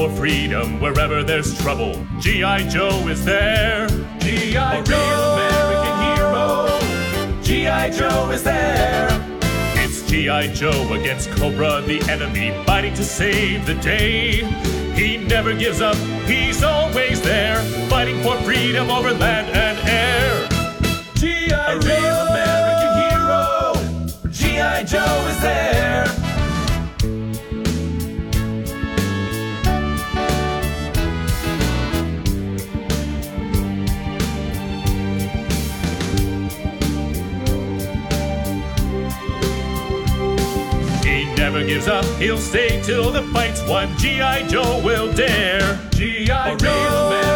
For freedom wherever there's trouble. G.I. Joe is there. G.I. Joe, American hero. G.I. Joe is there. It's G.I. Joe against Cobra, the enemy, fighting to save the day. He never gives up, he's always there, fighting for freedom over land and air. G.I. Joe, real American hero. G.I. Joe is there. Gives up. He'll stay till the fight's won. G.I. Joe will dare. G.I. Joe.